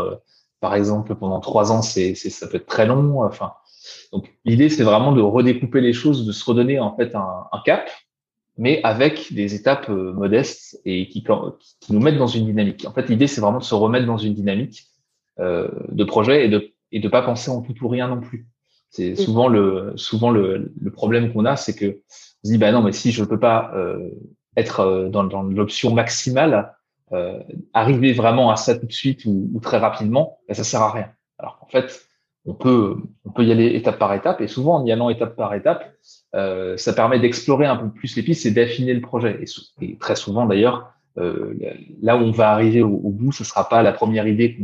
par exemple, pendant trois ans, c'est, ça peut être très long. Enfin, donc l'idée, c'est vraiment de redécouper les choses, de se redonner en fait un, cap, mais avec des étapes euh, modestes et qui, qui nous mettent dans une dynamique. En fait, l'idée, c'est vraiment de se remettre dans une dynamique euh, de projet et de, et de pas penser en tout ou rien non plus. C'est souvent le souvent le, le problème qu'on a, c'est que on se dit bah non mais si je peux pas euh, être euh, dans, dans l'option maximale, euh, arriver vraiment à ça tout de suite ou, ou très rapidement, bah, ça sert à rien. Alors en fait, on peut on peut y aller étape par étape et souvent en y allant étape par étape, euh, ça permet d'explorer un peu plus les pistes et d'affiner le projet. Et, et très souvent d'ailleurs, euh, là où on va arriver au, au bout, ce sera pas la première idée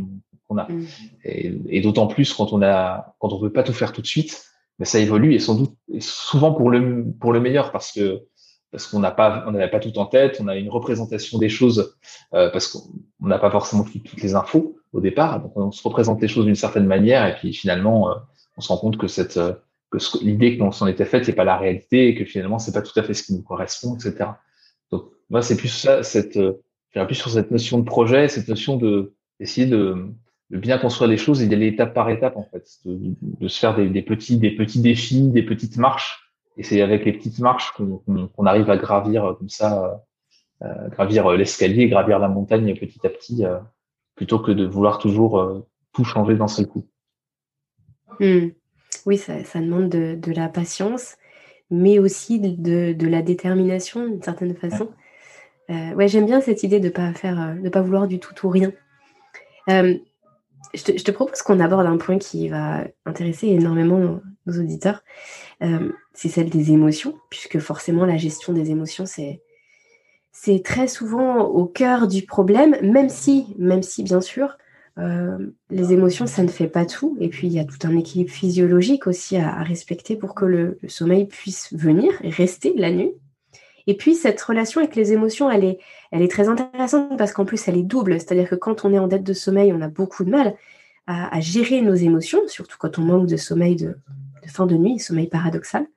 qu'on a. Mm. Et, et d'autant plus quand on a, quand on veut pas tout faire tout de suite, mais ça évolue et sans doute, et souvent pour le pour le meilleur parce que parce qu'on n'a pas on n'avait pas tout en tête, on a une représentation des choses euh, parce qu'on n'a pas forcément toutes les infos au départ, donc on se représente les choses d'une certaine manière et puis finalement euh, on se rend compte que cette euh, que l'idée qu'on s'en était faite c'est pas la réalité et que finalement c'est pas tout à fait ce qui nous correspond, etc. Donc moi c'est plus ça cette j'ai plus sur cette notion de projet, cette notion de d'essayer de de bien construire les choses et d'aller étape par étape en fait, de, de se faire des, des, petits des petits défis, des petites marches. Et c'est avec les petites marches qu'on arrive à gravir euh, comme ça, euh, euh, gravir l'escalier, gravir la montagne petit à petit, euh, plutôt que de vouloir toujours euh, tout changer d'un seul coup. Mmh. Oui, ça, ça demande de, de, la patience, mais aussi de, de la détermination d'une certaine façon. Ouais, ouais j'aime bien cette idée de pas faire, de pas vouloir du tout ou rien. Euh, je te, je te, propose qu'on aborde un point qui va intéresser énormément nos, nos auditeurs. Euh, c'est celle des émotions, puisque forcément la gestion des émotions, c'est c'est très souvent au cœur du problème, même si, même si bien sûr, euh, les émotions, ça ne fait pas tout. Et puis, il y a tout un équilibre physiologique aussi à, respecter pour que le, sommeil puisse venir et rester la nuit. Et puis, cette relation avec les émotions, elle est, elle est très intéressante parce qu'en plus, elle est double. C'est-à-dire que quand on est en dette de sommeil, on a beaucoup de mal à, gérer nos émotions, surtout quand on manque de sommeil de, fin de nuit, sommeil paradoxal.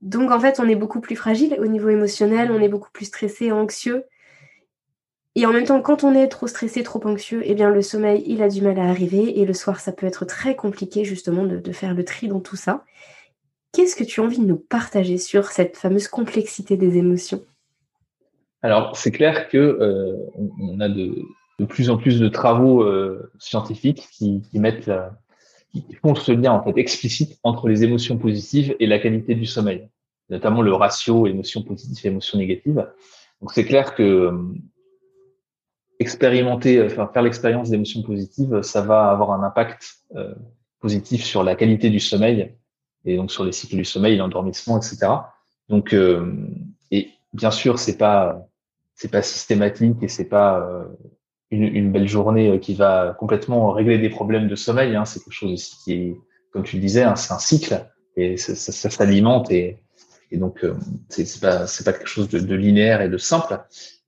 Donc, en fait, on est beaucoup plus fragile au niveau émotionnel, on est beaucoup plus stressé, anxieux. Et en même temps, quand on est trop stressé, trop anxieux, eh bien, le sommeil, il a du mal à arriver. Et le soir, ça peut être très compliqué, justement, de, faire le tri dans tout ça. Qu'est-ce que tu as envie de nous partager sur cette fameuse complexité des émotions? Alors, c'est clair que euh, on a de, plus en plus de travaux euh, scientifiques qui, mettent qui font ce lien en fait explicite entre les émotions positives et la qualité du sommeil, notamment le ratio émotions positives et émotions négatives. Donc, c'est clair que euh, expérimenter, enfin, faire l'expérience d'émotions positives, ça va avoir un impact euh, positif sur la qualité du sommeil et donc sur les cycles du sommeil, l'endormissement, etc. Donc, euh, et bien sûr, c'est pas c'est pas systématique et c'est pas euh, une, une, belle journée qui va complètement régler des problèmes de sommeil. Hein. C'est quelque chose aussi qui est, comme tu le disais, hein, c'est un cycle et ça, ça, ça s'alimente et, et donc euh, c'est pas c'est pas quelque chose de, de, linéaire et de simple.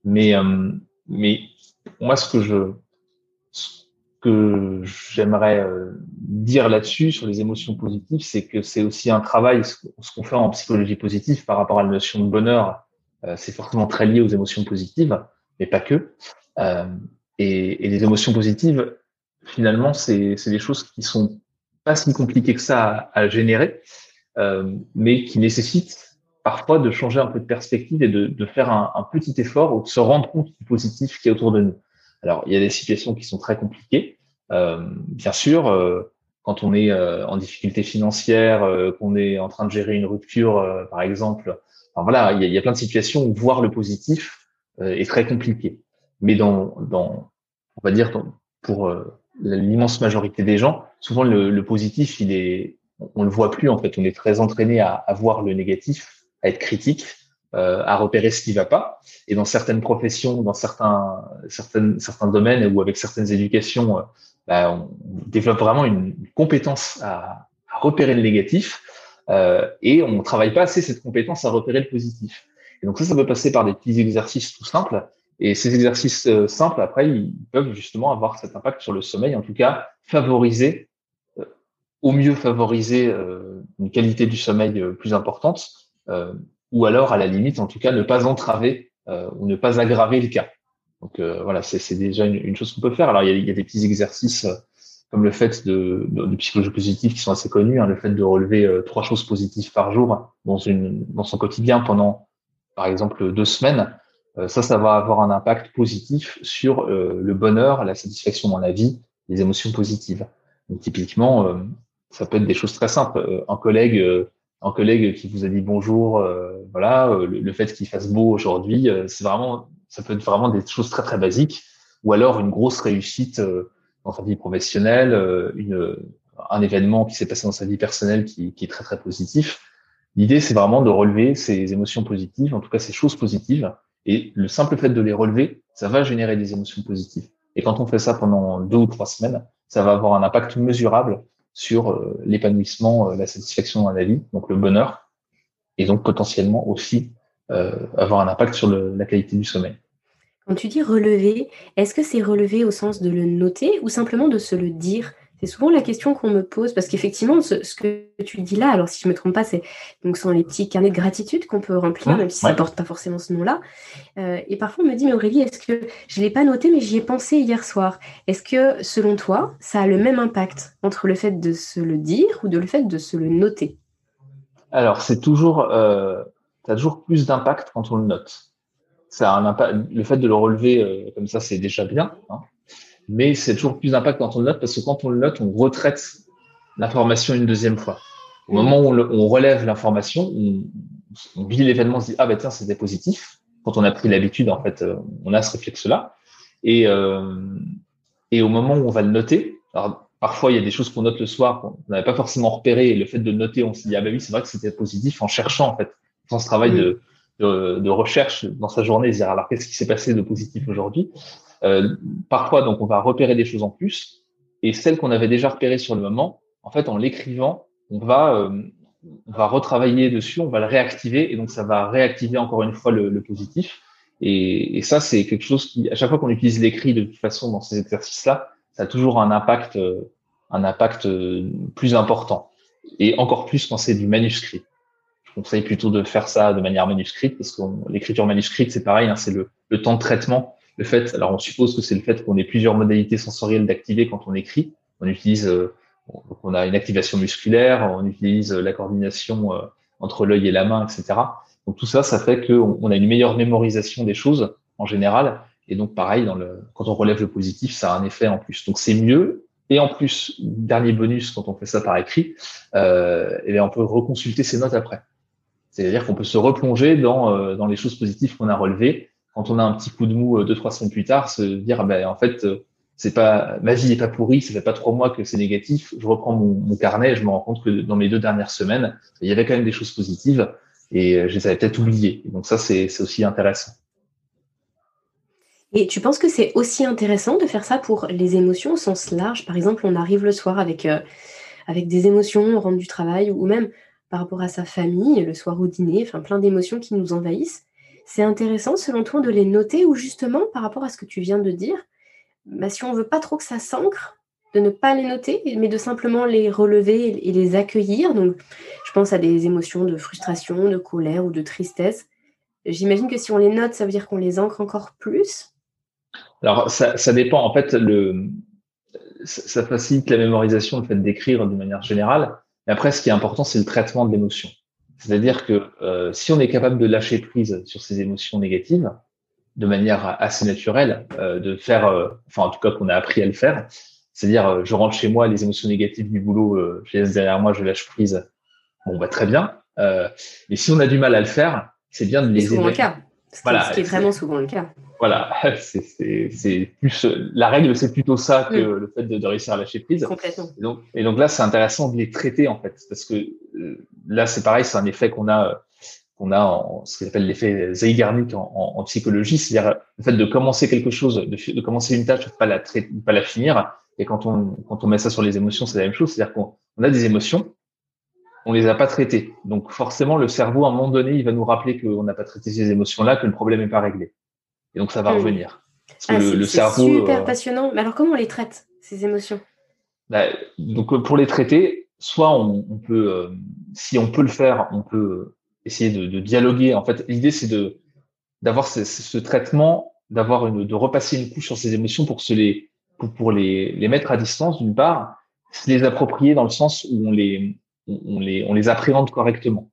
Mais euh, mais moi, ce que je que j'aimerais euh, dire là-dessus, sur les émotions positives, c'est que c'est aussi un travail, ce qu'on fait en psychologie positive par rapport à la notion de bonheur, euh, c'est fortement très lié aux émotions positives, mais pas que. Euh, et, et, les émotions positives, finalement, c'est des choses qui sont pas si compliquées que ça à, générer, mais qui nécessitent parfois de changer un peu de perspective et de, faire un, petit effort ou de se rendre compte du positif qui est autour de nous. Alors, il y a des situations qui sont très compliquées. Euh, bien sûr, euh, quand on est euh, en difficulté financière, euh, qu'on est en train de gérer une rupture, euh, par exemple, enfin, voilà, il y, a, plein de situations où voir le positif est très compliqué. Mais dans on va dire, pour l'immense majorité des gens, souvent le, positif, il est, on le voit plus en fait. On est très entraîné à, à voir le négatif, à être critique, euh, à repérer ce qui va pas. Et dans certaines professions, dans certains, certaines, certains domaines ou avec certaines éducations, euh, bah, on développe vraiment une compétence à, à repérer le négatif euh, et on ne travaille pas assez cette compétence à repérer le positif. Et donc ça, ça peut passer par des petits exercices tout simples. Et ces exercices euh, simples, après, ils peuvent justement avoir cet impact sur le sommeil, en tout cas favoriser, euh, au mieux favoriser une qualité du sommeil plus importante ou alors à la limite, en tout cas, ne pas entraver euh, ou ne pas aggraver le cas. Donc euh, voilà, c'est déjà une, une chose qu'on peut faire. Alors il y a, y a des petits exercices euh, comme le fait de, de, de, psychologie positive qui sont assez connus, hein, le fait de relever euh, trois choses positives par jour dans, une, dans son quotidien pendant, par exemple, deux semaines. Euh, ça, ça va avoir un impact positif sur le bonheur, la satisfaction dans la vie, les émotions positives. Donc, typiquement, euh, ça peut être des choses très simples. Un collègue, un collègue qui vous a dit bonjour, voilà, le, fait qu'il fasse beau aujourd'hui, c'est vraiment, ça peut être vraiment des choses très très basiques. Ou alors une grosse réussite dans sa vie professionnelle, une, un événement qui s'est passé dans sa vie personnelle qui, qui est très très positif. L'idée, c'est vraiment de relever ces émotions positives, en tout cas ces choses positives. Et le simple fait de les relever, ça va générer des émotions positives. Et quand on fait ça pendant deux ou trois semaines, ça va avoir un impact mesurable sur euh, l'épanouissement, euh, la satisfaction dans la vie, donc le bonheur, et donc potentiellement aussi euh, avoir un impact sur la qualité du sommeil. Quand tu dis relever, est-ce que c'est relever au sens de le noter ou simplement de se le dire? C'est souvent la question qu'on me pose parce qu'effectivement, ce, que tu dis là, alors si je ne me trompe pas, c'est donc sont les petits carnets de gratitude qu'on peut remplir, même si ça ne porte pas forcément ce nom-là. Euh, et parfois, on me dit, mais Aurélie, est-ce que je ne l'ai pas noté, mais j'y ai pensé hier soir? Est-ce que, selon toi, ça a le même impact entre le fait de se le dire ou de le fait de se le noter? Alors, c'est toujours, euh, ça a toujours plus d'impact quand on le note. Ça a un impact, le fait de le relever euh, comme ça, c'est déjà bien. Hein mais c'est toujours plus d'impact quand on le note parce que quand on le note, on retraite l'information une deuxième fois. Au moment où on, relève l'information, on, vit l'événement, on se dit ah ben tiens c'était positif. Quand on a pris l'habitude, en fait, euh, on a ce réflexe-là. Et euh, et au moment où on va le noter, alors parfois il y a des choses qu'on note le soir qu'on n'avait pas forcément repéré et le fait de le noter, on se dit ah ben oui c'est vrai que c'était positif en cherchant en fait, dans ce travail de, de, de recherche dans sa journée, dire alors qu'est-ce qui s'est passé de positif aujourd'hui? Euh, parfois, donc, on va repérer des choses en plus, et celles qu'on avait déjà repérées sur le moment, en fait, en l'écrivant, on va, euh, on va retravailler dessus, on va le réactiver, et donc ça va réactiver encore une fois le, le positif. Et, et, ça, c'est quelque chose qui, à chaque fois qu'on utilise l'écrit de toute façon dans ces exercices-là, ça a toujours un impact, euh, un impact plus important, et encore plus quand c'est du manuscrit. Je conseille plutôt de faire ça de manière manuscrite, parce que l'écriture manuscrite, c'est pareil, hein, c'est le, le temps de traitement le fait, alors on suppose que c'est le fait qu'on ait plusieurs modalités sensorielles d'activer quand on écrit. On utilise, euh, on a une activation musculaire, on utilise euh, la coordination euh, entre l'œil et la main, etc. Donc tout ça, ça fait qu'on on a une meilleure mémorisation des choses en général. Et donc pareil, quand on relève le positif, ça a un effet en plus. Donc c'est mieux. Et en plus, dernier bonus, quand on fait ça par écrit, et eh on peut reconsulter ses notes après. C'est-à-dire qu'on peut se replonger dans les choses positives qu'on a relevées quand on a un petit coup de mou euh, deux trois semaines plus tard, se dire ah ben en fait euh, c'est pas ma vie n'est pas pourrie, ça fait pas trois mois que c'est négatif. Je reprends mon, carnet et je me rends compte que dans mes deux dernières semaines, il y avait quand même des choses positives et euh, je les avais peut-être oubliées. donc ça c'est aussi intéressant. Et tu penses que c'est aussi intéressant de faire ça pour les émotions au sens large? Par exemple, on arrive le soir avec, avec des émotions, on rentre du travail, ou même par rapport à sa famille, le soir au dîner, enfin plein d'émotions qui nous envahissent. C'est intéressant, selon toi, de les noter ou justement, par rapport à ce que tu viens de dire, bah, si on veut pas trop que ça s'ancre, de ne pas les noter, mais de simplement les relever et les accueillir. Donc, je pense à des émotions de frustration, de colère ou de tristesse. J'imagine que si on les note, ça veut dire qu'on les ancre encore plus. Alors, ça, dépend. En fait, ça facilite la mémorisation, le fait d'écrire de manière générale. Mais après, ce qui est important, c'est le traitement de l'émotion. C'est-à-dire que euh, si on est capable de lâcher prise sur ces émotions négatives de manière assez naturelle, euh, de faire, euh, enfin en tout cas qu'on a appris à le faire, c'est-à-dire je rentre chez moi, les émotions négatives du boulot, je les laisse derrière moi, je lâche prise. Bon bah très bien. mais si on a du mal à le faire, c'est bien de les. C'est souvent le cas. Voilà, ce qui est vraiment souvent le cas. Voilà, c'est plus la règle, c'est plutôt ça que mm. le fait de, de, réussir à lâcher prise. Complètement. Et donc, et donc là, c'est intéressant de les traiter en fait, parce que euh, là, c'est pareil, c'est un effet qu'on a qu'on a en ce qu'on appelle l'effet Zeigarnik en, en, psychologie, c'est-à-dire le fait de commencer quelque chose, de, de commencer une tâche, de pas la traiter, pas la finir. Et quand on quand on met ça sur les émotions, c'est la même chose, c'est-à-dire qu'on a des émotions, on les a pas traitées. Donc forcément, le cerveau, à un moment donné, il va nous rappeler qu'on n'a pas traité ces émotions-là, que le problème n'est pas réglé. Et donc, ça va hmm. revenir. Ah, le, cerveau. C'est super euh, passionnant. Mais alors, comment on les traite, ces émotions? Bah, Donc, euh, pour les traiter, soit on, peut, euh, si on peut le faire, on peut essayer de, dialoguer. En fait, l'idée, c'est de d'avoir ce, traitement, d'avoir une, de repasser une couche sur ces émotions pour se les, pour, les, les mettre à distance, d'une part, se les approprier dans le sens où on les, on les, on les appréhende correctement.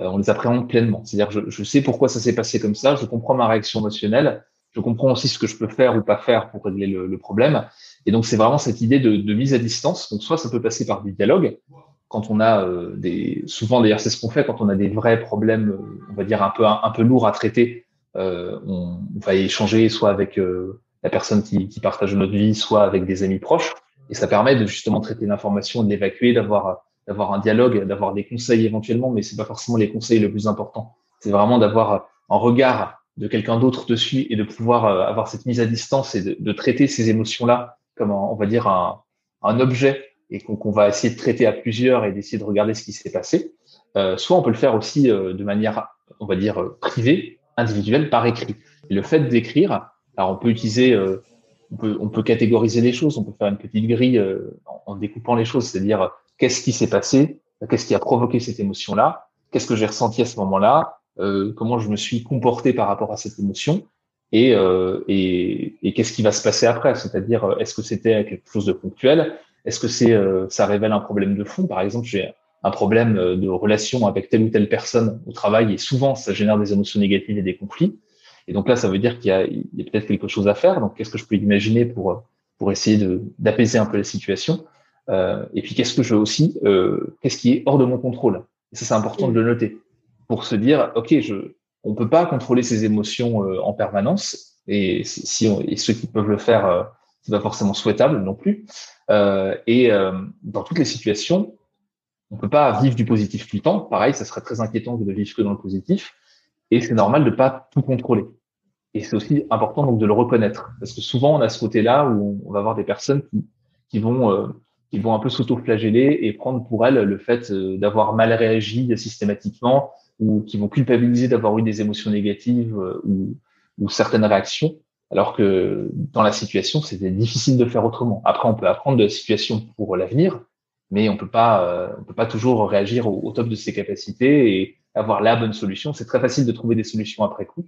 Euh, on les appréhende pleinement. C'est-à-dire, je, je, sais pourquoi ça s'est passé comme ça, je comprends ma réaction émotionnelle, je comprends aussi ce que je peux faire ou pas faire pour régler le, problème. Et donc, c'est vraiment cette idée de, mise à distance. Donc, soit ça peut passer par du dialogue, quand on a euh, des, souvent d'ailleurs, c'est ce qu'on fait quand on a des vrais problèmes, on va dire un peu un, peu lourds à traiter. Euh, on, va échanger soit avec euh, la personne qui, qui, partage notre vie, soit avec des amis proches. Et ça permet de justement traiter l'information, de l'évacuer, d'avoir d'avoir un dialogue, d'avoir des conseils éventuellement, mais c'est pas forcément les conseils le plus important. C'est vraiment d'avoir un regard de quelqu'un d'autre dessus et de pouvoir euh, avoir cette mise à distance et de, traiter ces émotions-là comme, on va dire, un, objet et qu'on va essayer de traiter à plusieurs et d'essayer de regarder ce qui s'est passé. Euh, soit on peut le faire aussi euh, de manière, on va dire, privée, individuelle, par écrit. Et le fait d'écrire, alors on peut utiliser, on, peut, on peut catégoriser les choses, on peut faire une petite grille en, découpant les choses, c'est-à-dire qu'est-ce qui s'est passé, qu'est-ce qui a provoqué cette émotion-là, qu'est-ce que j'ai ressenti à ce moment-là, euh, comment je me suis comporté par rapport à cette émotion et, euh, et, et qu'est-ce qui va se passer après? C'est-à-dire, euh, est-ce que c'était quelque chose de ponctuel? Est-ce que c'est ça révèle un problème de fond? Par exemple, j'ai un problème de relation avec telle ou telle personne au travail et souvent ça génère des émotions négatives et des conflits. Et donc là, ça veut dire qu'il y a, a peut-être quelque chose à faire. Donc, qu'est-ce que je peux imaginer pour pour essayer d'apaiser un peu la situation? Euh, Et puis, qu'est-ce que je veux aussi euh, Qu'est-ce qui est hors de mon contrôle? Et ça, c'est important de le noter pour se dire, OK, je, on peut pas contrôler ses émotions euh, en permanence. Et, si et ceux qui peuvent le faire, euh, c'est pas forcément souhaitable non plus. Euh, et euh, dans toutes les situations, on peut pas vivre du positif tout le temps. Pareil, ça serait très inquiétant de vivre que dans le positif. Et c'est normal de pas tout contrôler. Et c'est aussi important donc de le reconnaître, parce que souvent on a ce côté-là où on va avoir des personnes qui, qui vont euh, qui vont un peu s'auto-flageller et prendre pour elles le fait d'avoir mal réagi systématiquement, ou qui vont culpabiliser d'avoir eu des émotions négatives euh, ou, ou, certaines réactions, alors que dans la situation, c'était difficile de faire autrement. Après, on peut apprendre de la situation pour l'avenir, mais on peut pas, euh, on peut pas toujours réagir au, top de ses capacités et avoir la bonne solution. C'est très facile de trouver des solutions après coup.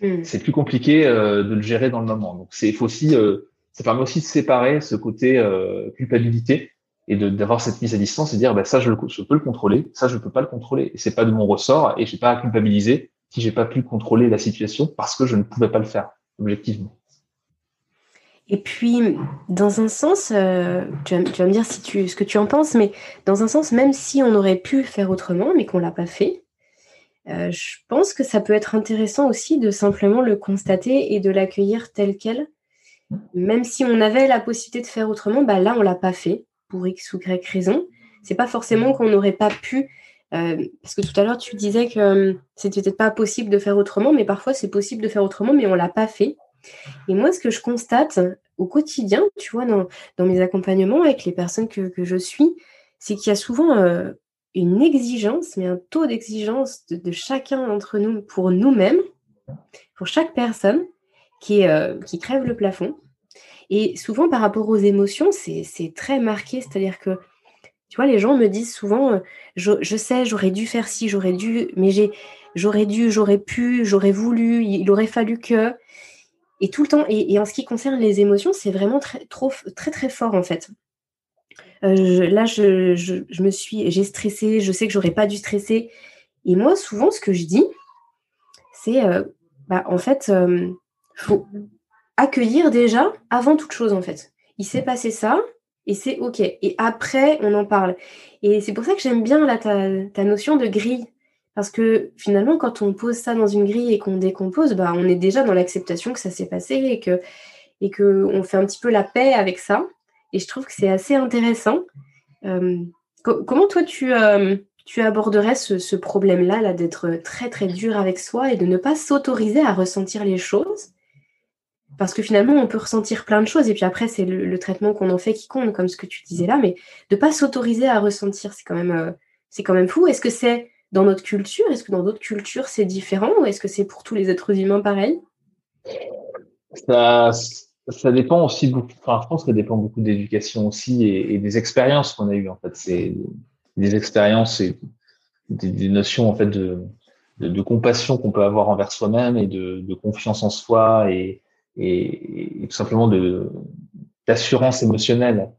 Hmm. C'est plus compliqué euh, de le gérer dans le moment. Donc, c'est faut aussi, ça permet aussi de séparer ce côté culpabilité et d'avoir cette mise à distance et dire bah, ça je, je, peux le contrôler, ça je peux pas le contrôler et c'est pas de mon ressort et j'ai pas à culpabiliser si j'ai pas pu contrôler la situation parce que je ne pouvais pas le faire objectivement. Et puis, dans un sens, euh, tu, vas, me dire ce que tu en penses, mais dans un sens, même si on aurait pu faire autrement, mais qu'on l'a pas fait, euh, je pense que ça peut être intéressant aussi de simplement le constater et de l'accueillir tel quel. Même si on avait la possibilité de faire autrement, bah là, on l'a pas fait pour X ou Y raison. C'est pas forcément qu'on n'aurait pas pu, euh, parce que tout à l'heure tu disais que euh, c'était peut-être pas possible de faire autrement, mais parfois c'est possible de faire autrement, mais on l'a pas fait. Et moi, ce que je constate au quotidien, tu vois, dans, mes accompagnements avec les personnes que, je suis, c'est qu'il y a souvent euh, une exigence, mais un taux d'exigence de, chacun d'entre nous pour nous-mêmes, pour chaque personne, qui, qui crève le plafond. Et souvent, par rapport aux émotions, c'est très marqué. C'est-à-dire que, tu vois, les gens me disent souvent, euh, je, sais, j'aurais dû faire ci, j'aurais dû, mais j'aurais dû, j'aurais pu, j'aurais voulu, il aurait fallu que. Et tout le temps, et, en ce qui concerne les émotions, c'est vraiment très, très, très fort, en fait. Euh, là, je, me suis, j'ai stressé, je sais que j'aurais pas dû stresser. Et moi, souvent, ce que je dis, c'est, euh, bah, en fait, faut, accueillir déjà avant toute chose en fait. Il s'est passé ça et c'est ok. Et après, on en parle. Et c'est pour ça que j'aime bien là, ta, notion de grille. Parce que finalement, quand on pose ça dans une grille et qu'on décompose, bah, on est déjà dans l'acceptation que ça s'est passé et que, et que on fait un petit peu la paix avec ça. Et je trouve que c'est assez intéressant. Euh, comment toi, tu, euh, tu aborderais ce, ce problème-là, -là, d'être très très dur avec soi et de ne pas s'autoriser à ressentir les choses? Parce que finalement, on peut ressentir plein de choses, et puis après, c'est le, traitement qu'on en fait qui compte, comme ce que tu disais là, mais de ne pas s'autoriser à ressentir, c'est quand même, euh, quand même fou. Est-ce que c'est dans notre culture? Est-ce que dans d'autres cultures, c'est différent? Ou est-ce que c'est pour tous les êtres humains pareil ça, ça dépend aussi beaucoup, enfin, je pense que ça dépend beaucoup d'éducation aussi et, des expériences qu'on a eues, en fait. C'est des expériences et des, notions, en fait, de, de, compassion qu'on peut avoir envers soi-même et de, de confiance en soi et, et, tout simplement de d'assurance émotionnelle.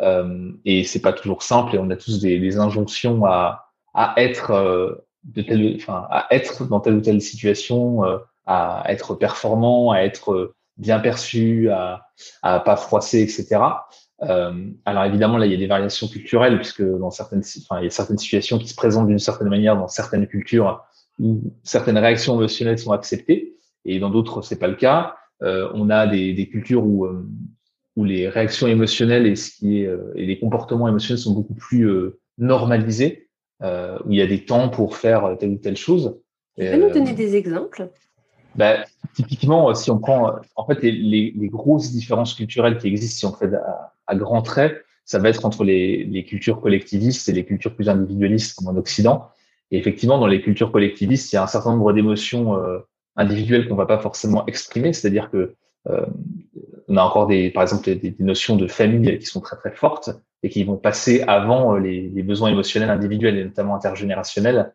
Euh, et c'est pas toujours simple et on a tous des, des injonctions à, à être euh, de telle, enfin à être dans telle ou telle situation, euh, à être performant, à être bien perçu, à, à pas froisser, etc. Euh, alors évidemment, là, il y a des variations culturelles, puisque dans certaines, enfin, il y a certaines situations qui se présentent d'une certaine manière dans certaines cultures où certaines réactions émotionnelles sont acceptées, et dans d'autres, c'est pas le cas. Euh, on a des, des cultures où, euh, où les réactions émotionnelles et, ce qui est, euh, et les comportements émotionnels sont beaucoup plus euh, normalisés, où il y a des temps pour faire telle ou telle chose. Tu peux nous donner des exemples? bah, typiquement, si on prend en fait les, les, les, grosses différences culturelles qui existent, si on fait à, à grands traits, ça va être entre les, les, cultures collectivistes et les cultures plus individualistes comme en Occident. Et effectivement, dans les cultures collectivistes, il y a un certain nombre d'émotions euh, individuelles qu'on va pas forcément exprimer, c'est-à-dire que euh, on a encore des, par exemple, des, des, notions de famille qui sont très très fortes et qui vont passer avant euh, les, les besoins émotionnels individuels et notamment intergénérationnels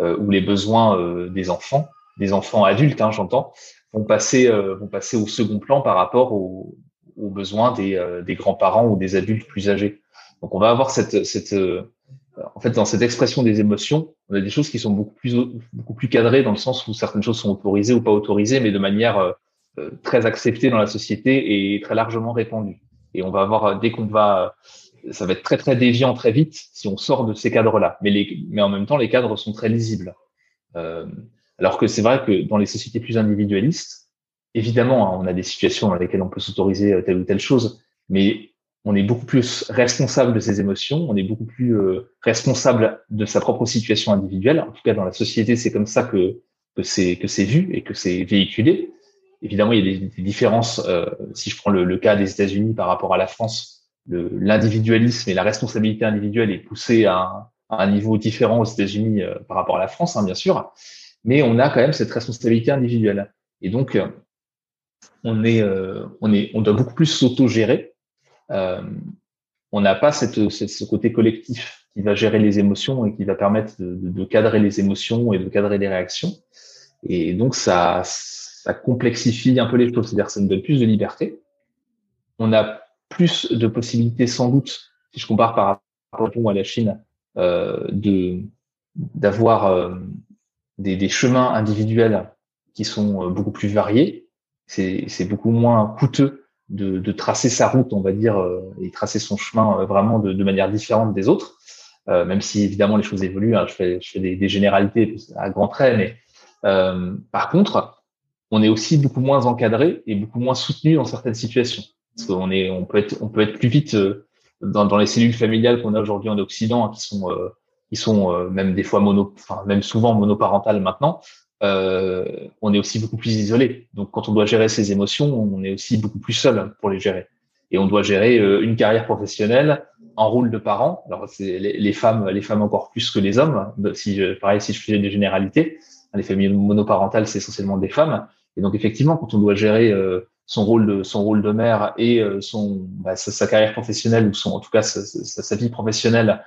euh, ou les besoins euh, des enfants des enfants adultes, hein, j'entends, vont passer euh, vont passer au second plan par rapport aux, aux besoins des, euh, des grands-parents ou des adultes plus âgés. Donc on va avoir cette cette en fait dans cette expression des émotions, on a des choses qui sont beaucoup plus beaucoup plus cadrées dans le sens où certaines choses sont autorisées ou pas autorisées, mais de manière très acceptée dans la société et très largement répandue. Et on va avoir dès qu'on va ça va être très très déviant très vite si on sort de ces cadres-là. Mais les, mais en même temps, les cadres sont très lisibles. Euh, alors que c'est vrai que dans les sociétés plus individualistes, évidemment, hein, on a des situations dans lesquelles on peut s'autoriser euh, telle ou telle chose, mais on est beaucoup plus responsable de ses émotions, on est beaucoup plus euh, responsable de sa propre situation individuelle. En tout cas, dans la société, c'est comme ça que que c'est que c'est vu et que c'est véhiculé. Évidemment, il y a des, différences. Euh, si je prends le, cas des États-Unis par rapport à la France, l'individualisme et la responsabilité individuelle est poussé à un, niveau différent aux États-Unis euh, par rapport à la France, hein, bien sûr mais on a quand même cette responsabilité individuelle. Et donc, euh, on est, on est, on doit beaucoup plus s'auto-gérer. Euh, on n'a pas cette, cette, ce côté collectif qui va gérer les émotions et qui va permettre de, de, de, cadrer les émotions et de cadrer les réactions. Et donc, ça, ça complexifie un peu les choses. C'est-à-dire, ça nous donne plus de liberté. On a plus de possibilités, sans doute, si je compare par rapport à la Chine, euh, de d'avoir euh, des, des, chemins individuels qui sont euh, beaucoup plus variés. C'est beaucoup moins coûteux de, de, tracer sa route, on va dire, euh, et tracer son chemin euh, vraiment de, de manière différente des autres. Euh, même si évidemment les choses évoluent, hein, je fais, je fais des, des, généralités à grands traits, mais euh, par contre, on est aussi beaucoup moins encadré et beaucoup moins soutenu dans certaines situations. Parce qu'on est, on peut être, on peut être plus vite dans, dans les cellules familiales qu'on a aujourd'hui en Occident, hein, qui sont euh, qui sont euh, même des fois mono, enfin même souvent monoparentales maintenant, euh, on est aussi beaucoup plus isolé. Donc quand on doit gérer ses émotions, on est aussi beaucoup plus seul pour les gérer. Et on doit gérer euh, une carrière professionnelle, en rôle de parent. Alors c'est les, femmes, les femmes encore plus que les hommes. Si je, pareil, si je faisais des généralités, les familles monoparentales, c'est essentiellement des femmes. Et donc effectivement, quand on doit gérer euh, son rôle de son rôle de mère et euh, son bah, sa, carrière professionnelle ou son en tout cas sa, vie professionnelle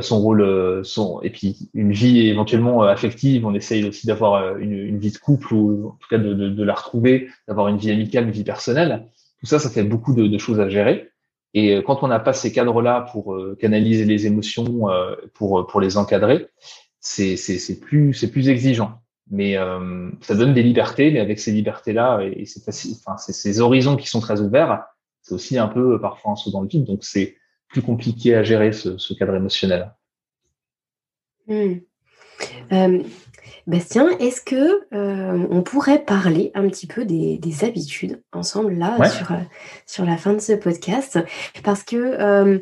son rôle, euh, son et puis une vie éventuellement euh, affective. On essaye aussi d'avoir une, une, vie de couple ou en tout cas de, de, de la retrouver, d'avoir une vie amicale, une vie personnelle. Tout ça, ça fait beaucoup de, de choses à gérer. Et quand on n'a pas ces cadres-là pour canaliser les émotions, pour pour les encadrer, c'est c'est plus c'est plus exigeant. Mais euh, ça donne des libertés, mais avec ces libertés-là et, et c'est enfin ces horizons qui sont très ouverts, c'est aussi un peu parfois un saut dans le vide. Donc c'est plus compliqué à gérer ce, ce cadre émotionnel. Mmh. Euh, Bastien, est-ce que euh, on pourrait parler un petit peu des, des habitudes ensemble là ouais. sur, euh, sur la fin de ce podcast? Parce que euh,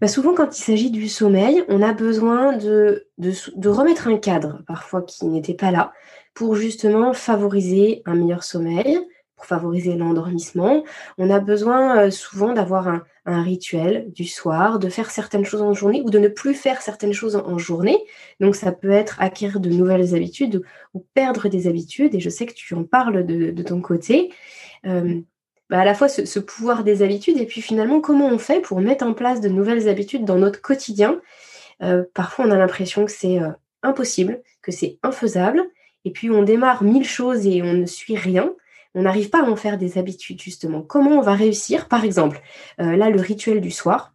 bah souvent quand il s'agit du sommeil, on a besoin de, de, de remettre un cadre parfois qui n'était pas là pour justement favoriser un meilleur sommeil, pour favoriser l'endormissement. On a besoin souvent d'avoir un, un, rituel du soir, de faire certaines choses en journée ou de ne plus faire certaines choses en, en journée. Donc ça peut être acquérir de nouvelles habitudes ou, ou, perdre des habitudes. Et je sais que tu en parles de, de ton côté. Euh, bah à la fois ce, ce, pouvoir des habitudes et puis finalement comment on fait pour mettre en place de nouvelles habitudes dans notre quotidien? Euh, parfois on a l'impression que c'est euh, impossible, que c'est infaisable. Et puis on démarre mille choses et on ne suit rien on n'arrive pas à en faire des habitudes, justement. Comment on va réussir Par exemple, euh, là, le rituel du soir,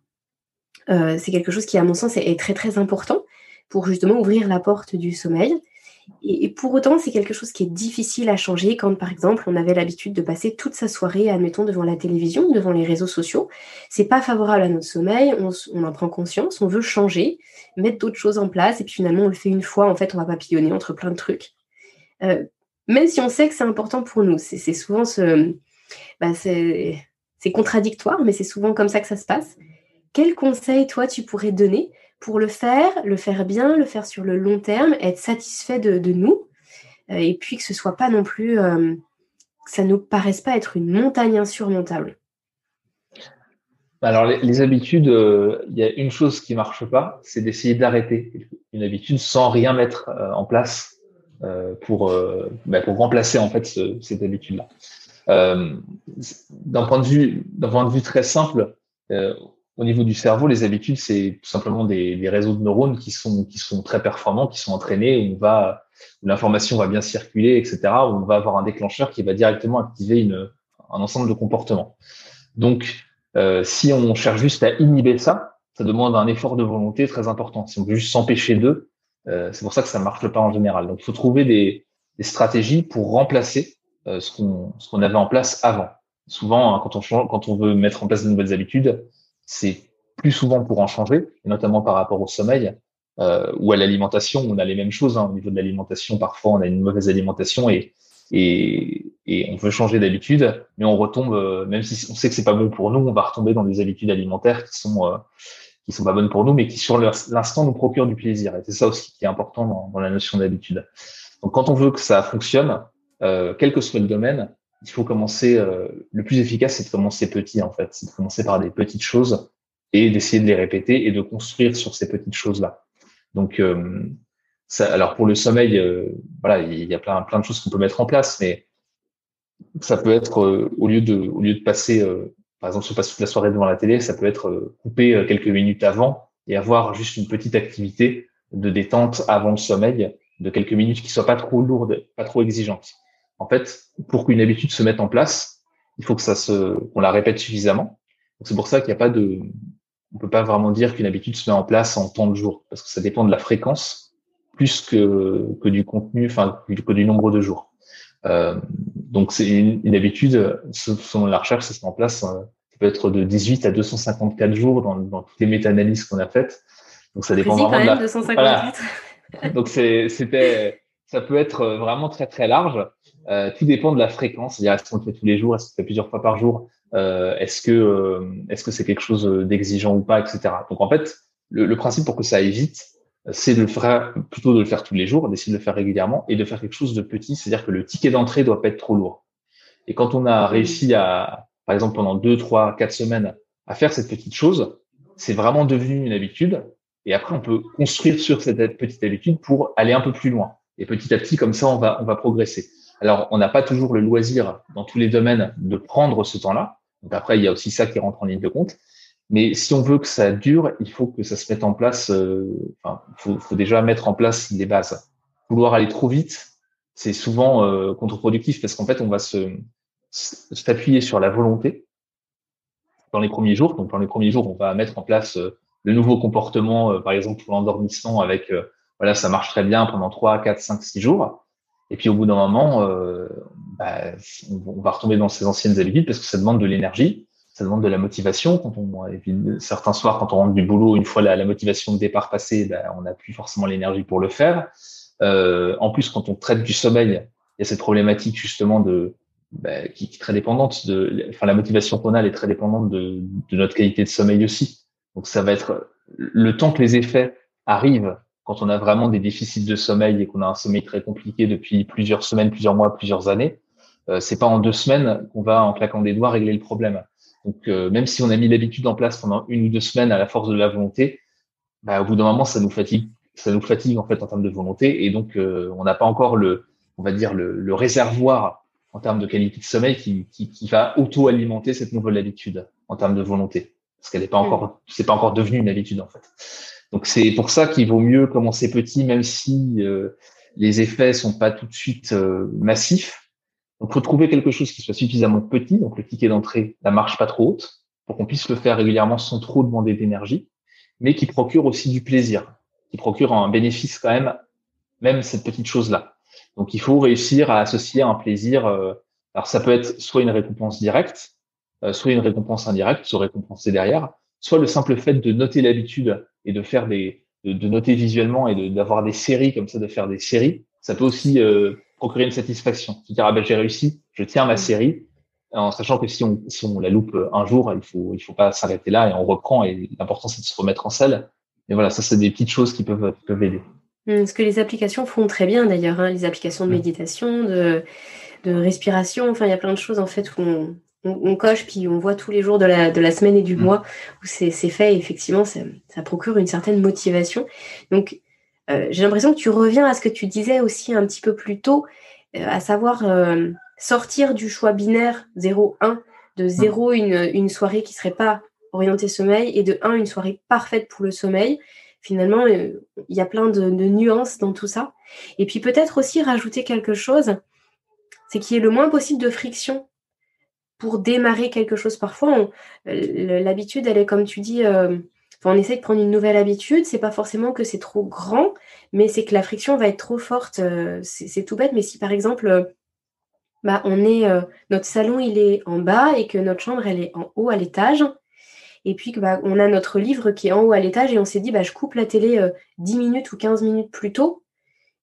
euh, c'est quelque chose qui, à mon sens, est, très, très important pour justement ouvrir la porte du sommeil. Et, pour autant, c'est quelque chose qui est difficile à changer quand, par exemple, on avait l'habitude de passer toute sa soirée, admettons, devant la télévision, devant les réseaux sociaux. C'est pas favorable à notre sommeil, on, en prend conscience, on veut changer, mettre d'autres choses en place, et puis finalement, on le fait une fois, en fait, on va papillonner entre plein de trucs. Euh, même si on sait que c'est important pour nous, c'est souvent ce. Bah, c'est contradictoire, mais c'est souvent comme ça que ça se passe. Quel conseil, toi, tu pourrais donner pour le faire, le faire bien, le faire sur le long terme, être satisfait de, nous, euh, et puis que ce soit pas non plus, euh, que ça ne nous paraisse pas être une montagne insurmontable? Alors les, habitudes, euh, il y a une chose qui marche pas, c'est d'essayer d'arrêter une habitude sans rien mettre en place pour bah, pour remplacer en fait cette habitude-là. d'un point de vue d'un point de vue très simple, au niveau du cerveau, les habitudes, c'est tout simplement des, réseaux de neurones qui sont, très performants, qui sont entraînés, où, on va, l'information va bien circuler, etc., on va avoir un déclencheur qui va directement activer un ensemble de comportements. Donc, euh, si on cherche juste à inhiber ça, ça demande un effort de volonté très important. Si on veut juste s'empêcher d'eux, euh, c'est pour ça que ça ne marche pas en général. Donc, il faut trouver des, stratégies pour remplacer euh, ce qu'on avait en place avant. Souvent, hein, quand, on veut mettre en place de nouvelles habitudes, c'est plus souvent pour en changer, notamment par rapport au sommeil euh, ou à l'alimentation. On a les mêmes choses hein, au niveau de l'alimentation. Parfois, on a une mauvaise alimentation et et, et on veut changer d'habitude, mais on retombe, même si on sait que c'est pas bon pour nous, on va retomber dans des habitudes alimentaires qui sont qui sont pas bonnes pour nous, mais qui sur l'instant nous procurent du plaisir. Et c'est ça aussi qui est important dans, la notion d'habitude. Donc, quand on veut que ça fonctionne, euh, quel que soit le domaine, il faut commencer, euh, le plus efficace, c'est de commencer petit, en fait. C'est de commencer par des petites choses et d'essayer de les répéter et de construire sur ces petites choses-là. Donc, euh, ça, alors pour le sommeil, euh, voilà, il y a plein, plein de choses qu'on peut mettre en place, mais ça peut être au lieu de, au lieu de passer, par exemple, si on passe toute la soirée devant la télé, ça peut être couper quelques minutes avant et avoir juste une petite activité de détente avant le sommeil de quelques minutes qui soit pas trop lourde, pas trop exigeante. En fait, pour qu'une habitude se mette en place, il faut que ça se, qu'on la répète suffisamment. C'est pour ça qu'il n'y a pas de, on peut pas vraiment dire qu'une habitude se met en place en temps de jours, parce que ça dépend de la fréquence plus que, que du contenu, enfin que du nombre de jours. Euh, donc c'est une, habitude, selon la recherche, ça se met en place, euh, ça peut être de 18 à 254 jours dans, dans toutes les méta-analyses qu'on a faites. Donc ça dépend vraiment de la. 254. Donc c'était, ça peut être vraiment très très large. Euh, tout dépend de la fréquence, c'est-à-dire est-ce qu'on le fait tous les jours, est-ce qu'on le fait plusieurs fois par jour, euh, est-ce que euh, est-ce que c'est quelque chose d'exigeant ou pas, etc. Donc en fait, le, le, principe pour que ça aille vite, c'est de le faire plutôt de le faire tous les jours, d'essayer de le faire régulièrement et de faire quelque chose de petit, c'est-à-dire que le ticket d'entrée doit pas être trop lourd. Et quand on a réussi à, par exemple, pendant deux, trois, quatre semaines, à faire cette petite chose, c'est vraiment devenu une habitude. Et après, on peut construire sur cette petite habitude pour aller un peu plus loin. Et petit à petit, comme ça, on va, on va progresser. Alors, on n'a pas toujours le loisir dans tous les domaines de prendre ce temps-là. Donc après, il y a aussi ça qui rentre en ligne de compte. Mais si on veut que ça dure, il faut que ça se mette en place. Euh, faut, faut, déjà mettre en place des bases. Vouloir aller trop vite, c'est souvent euh, contre-productif parce qu'en fait, on va se s'appuyer sur la volonté dans les premiers jours. Donc, dans les premiers jours, on va mettre en place euh, le nouveau comportement, par exemple pour l'endormissement, avec voilà, ça marche très bien pendant 3, 4, 5, 6 jours. Et puis au bout d'un moment, euh, bah, on va retomber dans ses anciennes habitudes parce que ça demande de l'énergie, ça demande de la motivation. Quand on, et puis, certains soirs, quand on rentre du boulot, une fois la, motivation de départ passée, bah, on n'a plus forcément l'énergie pour le faire. Euh, en plus, quand on traite du sommeil, il y a cette problématique justement de qui, qui, est très dépendante de, enfin la motivation qu'on a, elle est très dépendante de, de notre qualité de sommeil aussi. Donc ça va être le temps que les effets arrivent quand on a vraiment des déficits de sommeil et qu'on a un sommeil très compliqué depuis plusieurs semaines, plusieurs mois, plusieurs années, euh, c'est pas en deux semaines qu'on va en claquant des doigts régler le problème. Donc euh, même si on a mis l'habitude en place pendant une ou deux semaines à la force de la volonté, bah, au bout d'un moment ça nous fatigue, ça nous fatigue en fait en termes de volonté et donc euh, on n'a pas encore le, on va dire le, le, réservoir en termes de qualité de sommeil qui, qui, qui va auto-alimenter cette nouvelle habitude en termes de volonté parce qu'elle n'est pas encore, c'est pas encore devenu une habitude en fait. Donc c'est pour ça qu'il vaut mieux commencer petit, même si euh, les effets sont pas tout de suite euh, massifs. Donc faut trouver quelque chose qui soit suffisamment petit, donc le ticket d'entrée, la marche pas trop haute, pour qu'on puisse le faire régulièrement sans trop demander d'énergie, mais qui procure aussi du plaisir, qui procure un bénéfice quand même même cette petite chose-là. Donc, il faut réussir à associer un plaisir. Euh, alors, ça peut être soit une récompense directe, euh, soit une récompense indirecte, se récompenser derrière, soit le simple fait de noter l'habitude et de faire des, de, noter visuellement et d'avoir des séries comme ça, de faire des séries, ça peut aussi euh, procurer une satisfaction. Se dire ah ben j'ai réussi, je tiens ma série, en sachant que si on, si on la loupe un jour, il faut il faut pas s'arrêter là et on reprend et l'important c'est de se remettre en selle. Et voilà, ça c'est des petites choses qui peuvent peuvent aider. Mmh, ce que les applications font très bien d'ailleurs, hein, les applications de mmh. méditation, de, de respiration, enfin il y a plein de choses en fait où on, on, coche, puis on voit tous les jours de la, de la semaine et du mm. mois où c'est fait, et effectivement, ça, procure une certaine motivation. Donc, euh, j'ai l'impression que tu reviens à ce que tu disais aussi un petit peu plus tôt, euh, à savoir euh, sortir du choix binaire 0-1, de 0 mm. une, une soirée qui serait pas orientée sommeil, et de 1 une soirée parfaite pour le sommeil. Finalement, il y a plein de, de nuances dans tout ça. Et puis peut-être aussi rajouter quelque chose, c'est qu'il y ait le moins possible de friction pour démarrer quelque chose. Parfois, l'habitude, elle est comme tu dis, euh, on essaie de prendre une nouvelle habitude. C'est pas forcément que c'est trop grand, mais c'est que la friction va être trop forte. Euh, c'est tout bête, mais si par exemple, euh, bah, on est, notre salon il est en bas et que notre chambre elle est en haut à l'étage, et puis que bah, on a notre livre qui est en haut à l'étage et on s'est dit bah, je coupe la télé 10 minutes ou 15 minutes plus tôt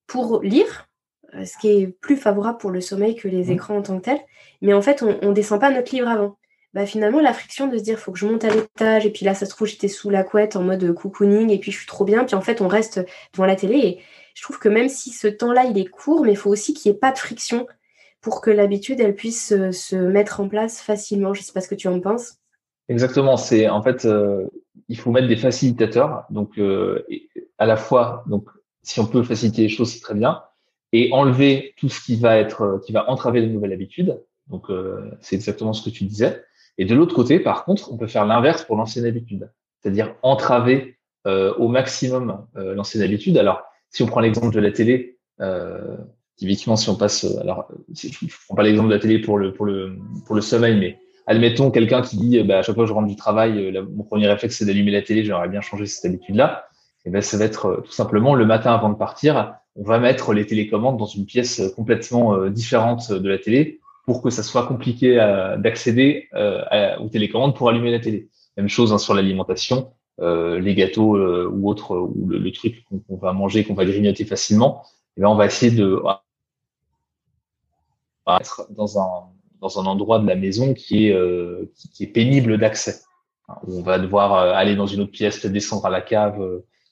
pour lire euh, ce qui est plus favorable pour le sommeil que les mmh. écrans en tant que tels. Mais en fait, on ne descend pas notre livre avant. Bah, finalement, la friction de se dire, faut que je monte à l'étage, et puis là, ça se trouve, j'étais sous la couette en mode cocooning, et puis je suis trop bien, puis en fait, on reste devant la télé. Et je trouve que même si ce temps-là, il est court, mais il faut aussi qu'il n'y ait pas de friction pour que l'habitude, elle puisse se, mettre en place facilement. Je sais pas ce que tu en penses. Exactement. C'est en fait, euh, il faut mettre des facilitateurs. Donc, euh, à la fois, donc, si on peut faciliter les choses, c'est très bien et enlever tout ce qui va être euh, qui va entraver de nouvelles habitudes. Donc euh, c'est exactement ce que tu disais. Et de l'autre côté, par contre, on peut faire l'inverse pour l'ancienne habitude, c'est-à-dire entraver euh, au maximum euh, l'ancienne habitude. Alors, si on prend l'exemple de la télé, euh, typiquement, si on passe, alors, je ne prends pas l'exemple de la télé pour le pour le pour le sommeil, mais admettons quelqu'un qui dit, bah, à chaque fois que je rentre du travail, mon premier réflexe c'est d'allumer la télé, j'aimerais bien changer cette habitude-là. Et ben, ça va être tout simplement le matin avant de partir, on va mettre les télécommandes dans une pièce complètement euh, différente de la télé pour que ça soit compliqué euh, d'accéder euh, aux télécommandes pour allumer la télé. Même chose hein, sur l'alimentation, les gâteaux ou autres, ou le, truc qu'on va manger, qu'on va grignoter facilement. Eh on va essayer de être dans un dans un endroit de la maison qui est qui, est pénible d'accès. On va devoir aller dans une autre pièce, descendre à la cave,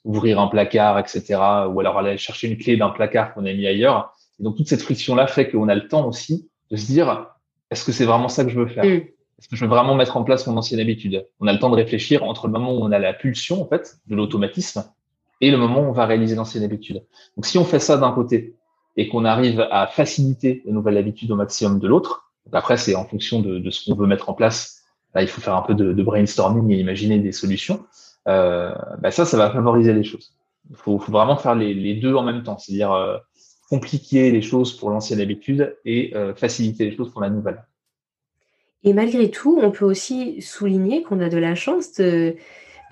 ouvrir un placard, etc. Ou alors aller chercher une clé d'un placard qu'on a mis ailleurs. Et donc toute cette friction-là fait qu'on a le temps aussi de se dire est-ce que c'est vraiment ça que je veux faire mm. Est-ce que je veux vraiment mettre en place mon ancienne habitude On a le temps de réfléchir entre le moment où on a la pulsion en fait de l'automatisme et le moment où on va réaliser l'ancienne habitude. Donc si on fait ça d'un côté et qu'on arrive à faciliter la nouvelle habitude au maximum de l'autre, après c'est en fonction de, de ce qu'on veut mettre en place. Là, il faut faire un peu de, de brainstorming et imaginer des solutions. Euh, bah ça, ça va favoriser les choses. Il faut, faut, vraiment faire les, les, deux en même temps, c'est-à-dire euh, compliquer les choses pour l'ancienne habitude et euh, faciliter les choses pour la nouvelle. Et malgré tout, on peut aussi souligner qu'on a de la chance de,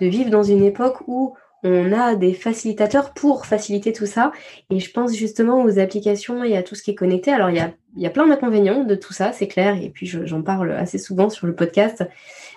vivre dans une époque où on a des facilitateurs pour faciliter tout ça. Et je pense justement aux applications et à tout ce qui est connecté. Alors, il y a, il y a plein d'inconvénients de tout ça, c'est clair. Et puis, j'en parle assez souvent sur le podcast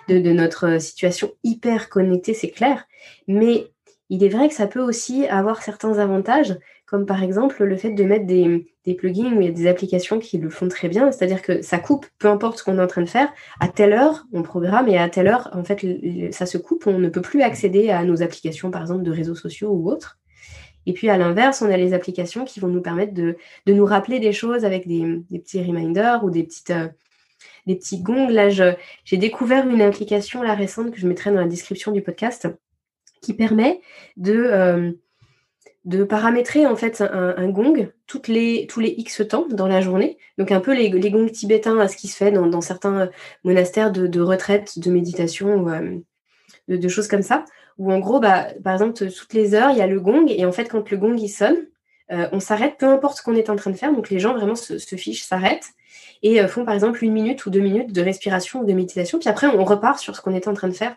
de, notre situation hyper connectée, c'est clair. Mais il est vrai que ça peut aussi avoir certains avantages, comme par exemple le fait de mettre des, plugins ou des applications qui le font très bien, c'est-à-dire que ça coupe, peu importe ce qu'on est en train de faire, à telle heure on programme et à telle heure en fait ça se coupe, on ne peut plus accéder à nos applications par exemple de réseaux sociaux ou autres. Et puis à l'inverse, on a les applications qui vont nous permettre de, nous rappeler des choses avec des, petits reminders ou des petites, euh, des petits gongs. Là, j'ai découvert une application là récente que je mettrai dans la description du podcast qui permet de, euh, de paramétrer en fait un, gong tous les X temps dans la journée. Donc un peu les, gongs tibétains à ce qui se fait dans, certains monastères de, retraite, de méditation ou euh, de, choses comme ça. Où en gros, bah, par exemple, toutes les heures, il y a le gong et en fait, quand le gong sonne, euh, on s'arrête, peu importe ce qu'on est en train de faire. Donc les gens vraiment se, se fichent, s'arrêtent et font par exemple une minute ou deux minutes de respiration ou de méditation. Puis après, on repart sur ce qu'on est en train de faire.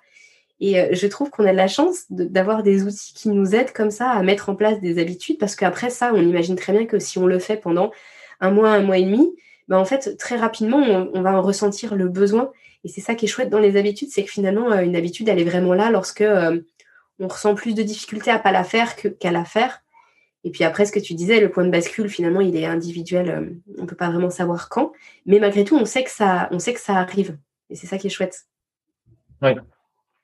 Et euh, je trouve qu'on a de la chance d'avoir des outils qui nous aident comme ça à mettre en place des habitudes, parce qu'après ça, on imagine très bien que si on le fait pendant un mois, un mois et demi, ben en fait, très rapidement, on, va en ressentir le besoin. Et c'est ça qui est chouette dans les habitudes, c'est que finalement, euh, une habitude, elle est vraiment là lorsque euh, on ressent plus de difficultés à pas la faire qu'à la faire. Et puis après, ce que tu disais, le point de bascule, finalement, il est individuel. on ne peut pas vraiment savoir quand. Mais malgré tout, on sait que ça, on sait que ça arrive. Et c'est ça qui est chouette. Oui,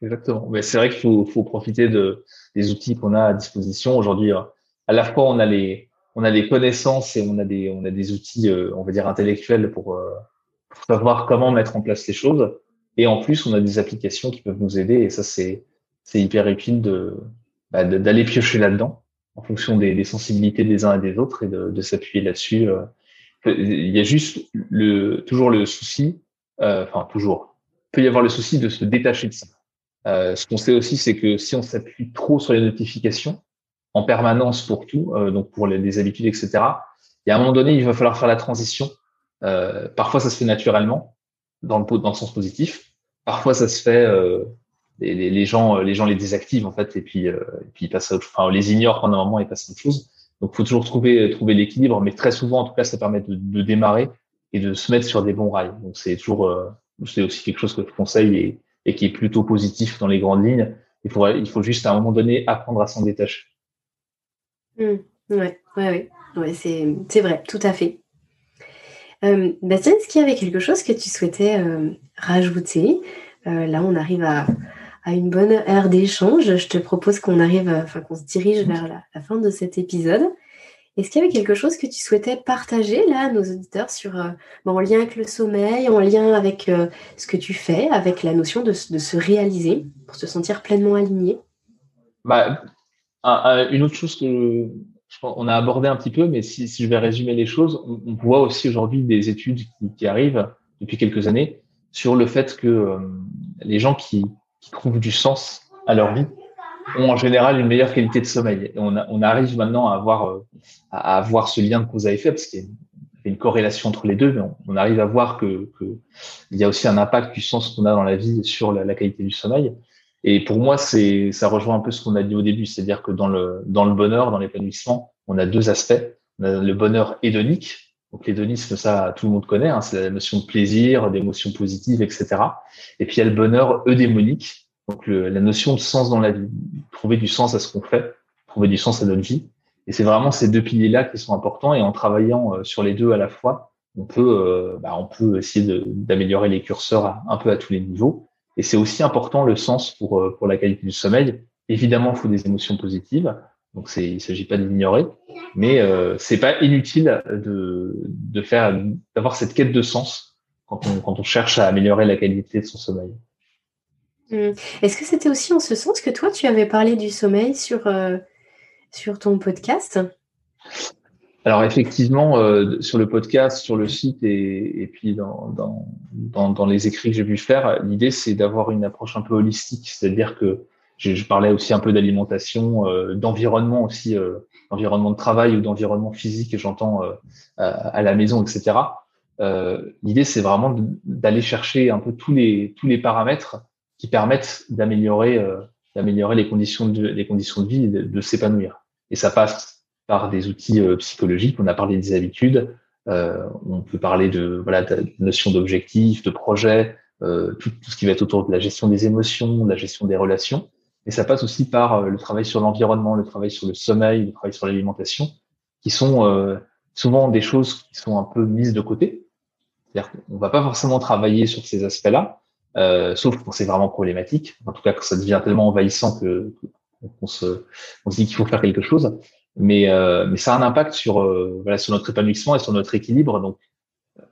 Exactement. Mais c'est vrai qu'il faut, faut, profiter de, des outils qu'on a à disposition aujourd'hui. Euh, à la fois, on a les, on a des connaissances et on a des, on a des outils, euh, on va dire intellectuels pour, euh, pour, savoir comment mettre en place les choses. Et en plus, on a des applications qui peuvent nous aider. Et ça, c'est, c'est hyper utile de, bah, d'aller piocher là-dedans en fonction des, des, sensibilités des uns et des autres et de, de s'appuyer là-dessus. Il y a juste le, toujours le souci, enfin toujours, il peut y avoir le souci de se détacher de ça. Euh, ce qu'on sait aussi, c'est que si on s'appuie trop sur les notifications en permanence pour tout, euh, donc pour les, habitudes, etc., il y a un moment donné, il va falloir faire la transition. Euh, parfois, ça se fait naturellement, dans le, dans le sens positif. Parfois, ça se fait, euh, les, les, gens, les gens les désactivent en fait, et puis, et puis ils passent à autre, enfin, on les ignore pendant un moment et passent à autre chose. Donc, faut toujours trouver, trouver l'équilibre, mais très souvent, en tout cas, ça permet de, de, démarrer et de se mettre sur des bons rails. Donc, c'est toujours, c'est aussi quelque chose que je conseille et, et qui est plutôt positif dans les grandes lignes. Il faut, juste à un moment donné apprendre à s'en détacher. Oui, mmh. ouais, ouais, ouais. c'est vrai, tout à fait. Euh, Bastien, est-ce qu'il y avait quelque chose que tu souhaitais euh, rajouter? Euh, Là, on arrive à, à, une bonne heure d'échange. Je te propose qu'on arrive, enfin qu'on se dirige vers la, la, fin de cet épisode. Est-ce qu'il y avait quelque chose que tu souhaitais partager là à nos auditeurs sur, euh, en lien avec le sommeil, en lien avec euh, ce que tu fais, avec la notion de, se réaliser pour se sentir pleinement aligné? Bah, Une autre chose que on a abordé un petit peu, mais si, je vais résumer les choses, on, voit aussi aujourd'hui des études qui, arrivent depuis quelques années sur le fait que euh, les gens qui trouvent du sens à leur vie ont en général une meilleure qualité de sommeil. Et on, on arrive maintenant à avoir, euh, à avoir ce lien de cause à effet, parce qu'il y a une corrélation entre les deux, mais on, arrive à voir que, que, il y a aussi un impact du sens qu'on a dans la vie sur la, la qualité du sommeil. Et pour moi, c'est, ça rejoint un peu ce qu'on a dit au début, c'est-à-dire que dans le, dans le bonheur, dans l'épanouissement, on a deux aspects. On a le bonheur hédonique. Donc l'hédonisme, ça, tout le monde connaît, hein, c'est la notion de plaisir, d'émotions positives, etc. Et puis il y a le bonheur eudémonique, donc la notion de sens dans la vie, trouver du sens à ce qu'on fait, trouver du sens à notre vie. Et c'est vraiment ces deux piliers-là qui sont importants. Et en travaillant euh, sur les deux à la fois, on peut, euh, bah, on peut essayer d'améliorer les curseurs un peu à tous les niveaux. Et c'est aussi important le sens pour, euh, pour la qualité du sommeil. Évidemment, il faut des émotions positives. Donc, il s'agit pas de l'ignorer, mais euh, c'est pas inutile de, de faire, d'avoir cette quête de sens quand on, quand on cherche à améliorer la qualité de son sommeil. Mmh. Est-ce que c'était aussi en ce sens que toi, tu avais parlé du sommeil sur, euh, ton podcast? Alors effectivement, euh, sur le podcast, sur le site et, puis dans, les écrits que j'ai pu faire, l'idée c'est d'avoir une approche un peu holistique, c'est-à-dire que je, parlais aussi un peu d'alimentation, euh, d'environnement aussi, d'environnement de travail ou d'environnement physique, j'entends à, la maison, etc. l'idée c'est vraiment d'aller chercher un peu tous les paramètres qui permettent d'améliorer euh, d'améliorer les conditions de les conditions de vie et de, s'épanouir. Et ça passe par des outils euh, psychologiques. On a parlé des habitudes. Euh, on peut parler de voilà de notion d'objectif, de projet, tout, ce qui va être autour de la gestion des émotions, de la gestion des relations. Et ça passe aussi par le travail sur l'environnement, le travail sur le sommeil, le travail sur l'alimentation, qui sont souvent des choses qui sont un peu mises de côté. C'est-à-dire qu'on va pas forcément travailler sur ces aspects-là, euh, sauf quand c'est vraiment problématique. En tout cas, quand ça devient tellement envahissant que qu'on se, on se dit qu'il faut faire quelque chose. Mais, euh, mais ça a un impact sur, euh, voilà, sur notre épanouissement et sur notre équilibre. Donc,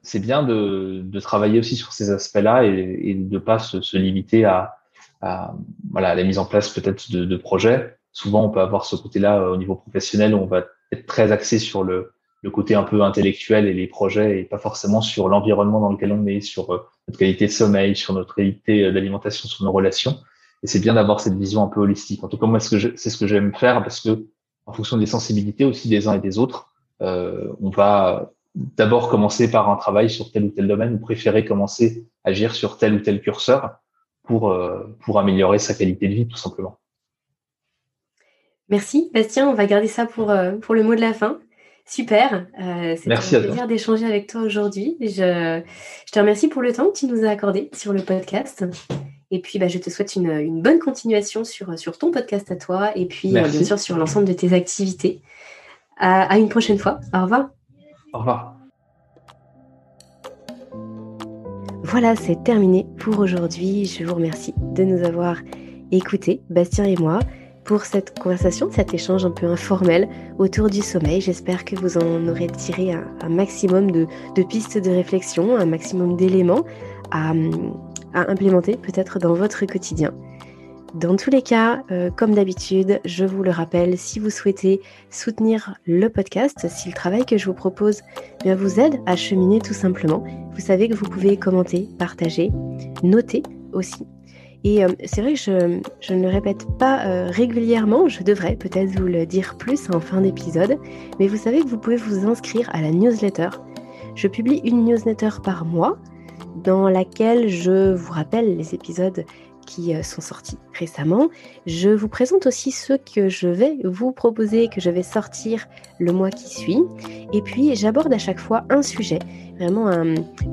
c'est bien de, de travailler aussi sur ces aspects-là et, et de pas se, se limiter à, à, voilà, la mise en place peut-être de, de projets. Souvent, on peut avoir ce côté-là euh, au niveau professionnel où on va être très axé sur le, le côté un peu intellectuel et les projets et pas forcément sur l'environnement dans lequel on est, sur euh, notre qualité de sommeil, sur notre qualité euh, d'alimentation, sur nos relations. Et c'est bien d'avoir cette vision un peu holistique. En tout cas, moi, c'est ce que j'aime faire parce que, en fonction des sensibilités aussi des uns et des autres, euh, on va d'abord commencer par un travail sur tel ou tel domaine ou préférer commencer à agir sur tel ou tel curseur pour, pour améliorer sa qualité de vie, tout simplement. Merci, Bastien. On va garder ça pour, pour le mot de la fin. Super. Euh, C'était un plaisir d'échanger avec toi aujourd'hui. Je, je, te remercie pour le temps que tu nous as accordé sur le podcast. Et puis, bah, je te souhaite une, une, bonne continuation sur, sur ton podcast à toi et puis, euh, bien sûr, sur l'ensemble de tes activités. À, à une prochaine fois. Au revoir. Au revoir. Voilà, c'est terminé pour aujourd'hui. Je vous remercie de nous avoir écoutés, Bastien et moi pour cette conversation, cet échange un peu informel autour du sommeil. J'espère que vous en aurez tiré un, maximum de, pistes de réflexion, un maximum d'éléments à, implémenter peut-être dans votre quotidien. Dans tous les cas, euh, comme d'habitude, je vous le rappelle, si vous souhaitez soutenir le podcast, si le travail que je vous propose eh vous aide à cheminer tout simplement, vous savez que vous pouvez commenter, partager, noter aussi et euh, c'est vrai que je, ne le répète pas euh, régulièrement, je devrais peut-être vous le dire plus en fin d'épisode, mais vous savez que vous pouvez vous inscrire à la newsletter. Je publie une newsletter par mois dans laquelle je vous rappelle les épisodes qui euh, sont sortis récemment. Je vous présente aussi ceux que je vais vous proposer, que je vais sortir le mois qui suit. Et puis j'aborde à chaque fois un sujet, vraiment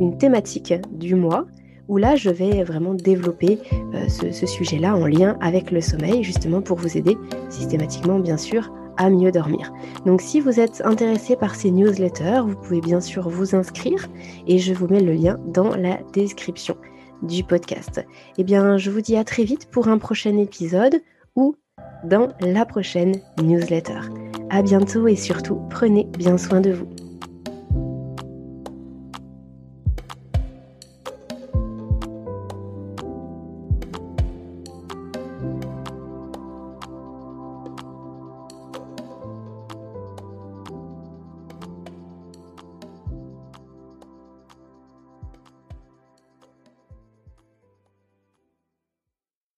une thématique du mois où là, je vais vraiment développer euh, ce, sujet-là en lien avec le sommeil, justement pour vous aider systématiquement, bien sûr, à mieux dormir. Donc si vous êtes intéressé par ces newsletters, vous pouvez bien sûr vous inscrire et je vous mets le lien dans la description du podcast. Eh bien, je vous dis à très vite pour un prochain épisode ou dans la prochaine newsletter. À bientôt et surtout, prenez bien soin de vous.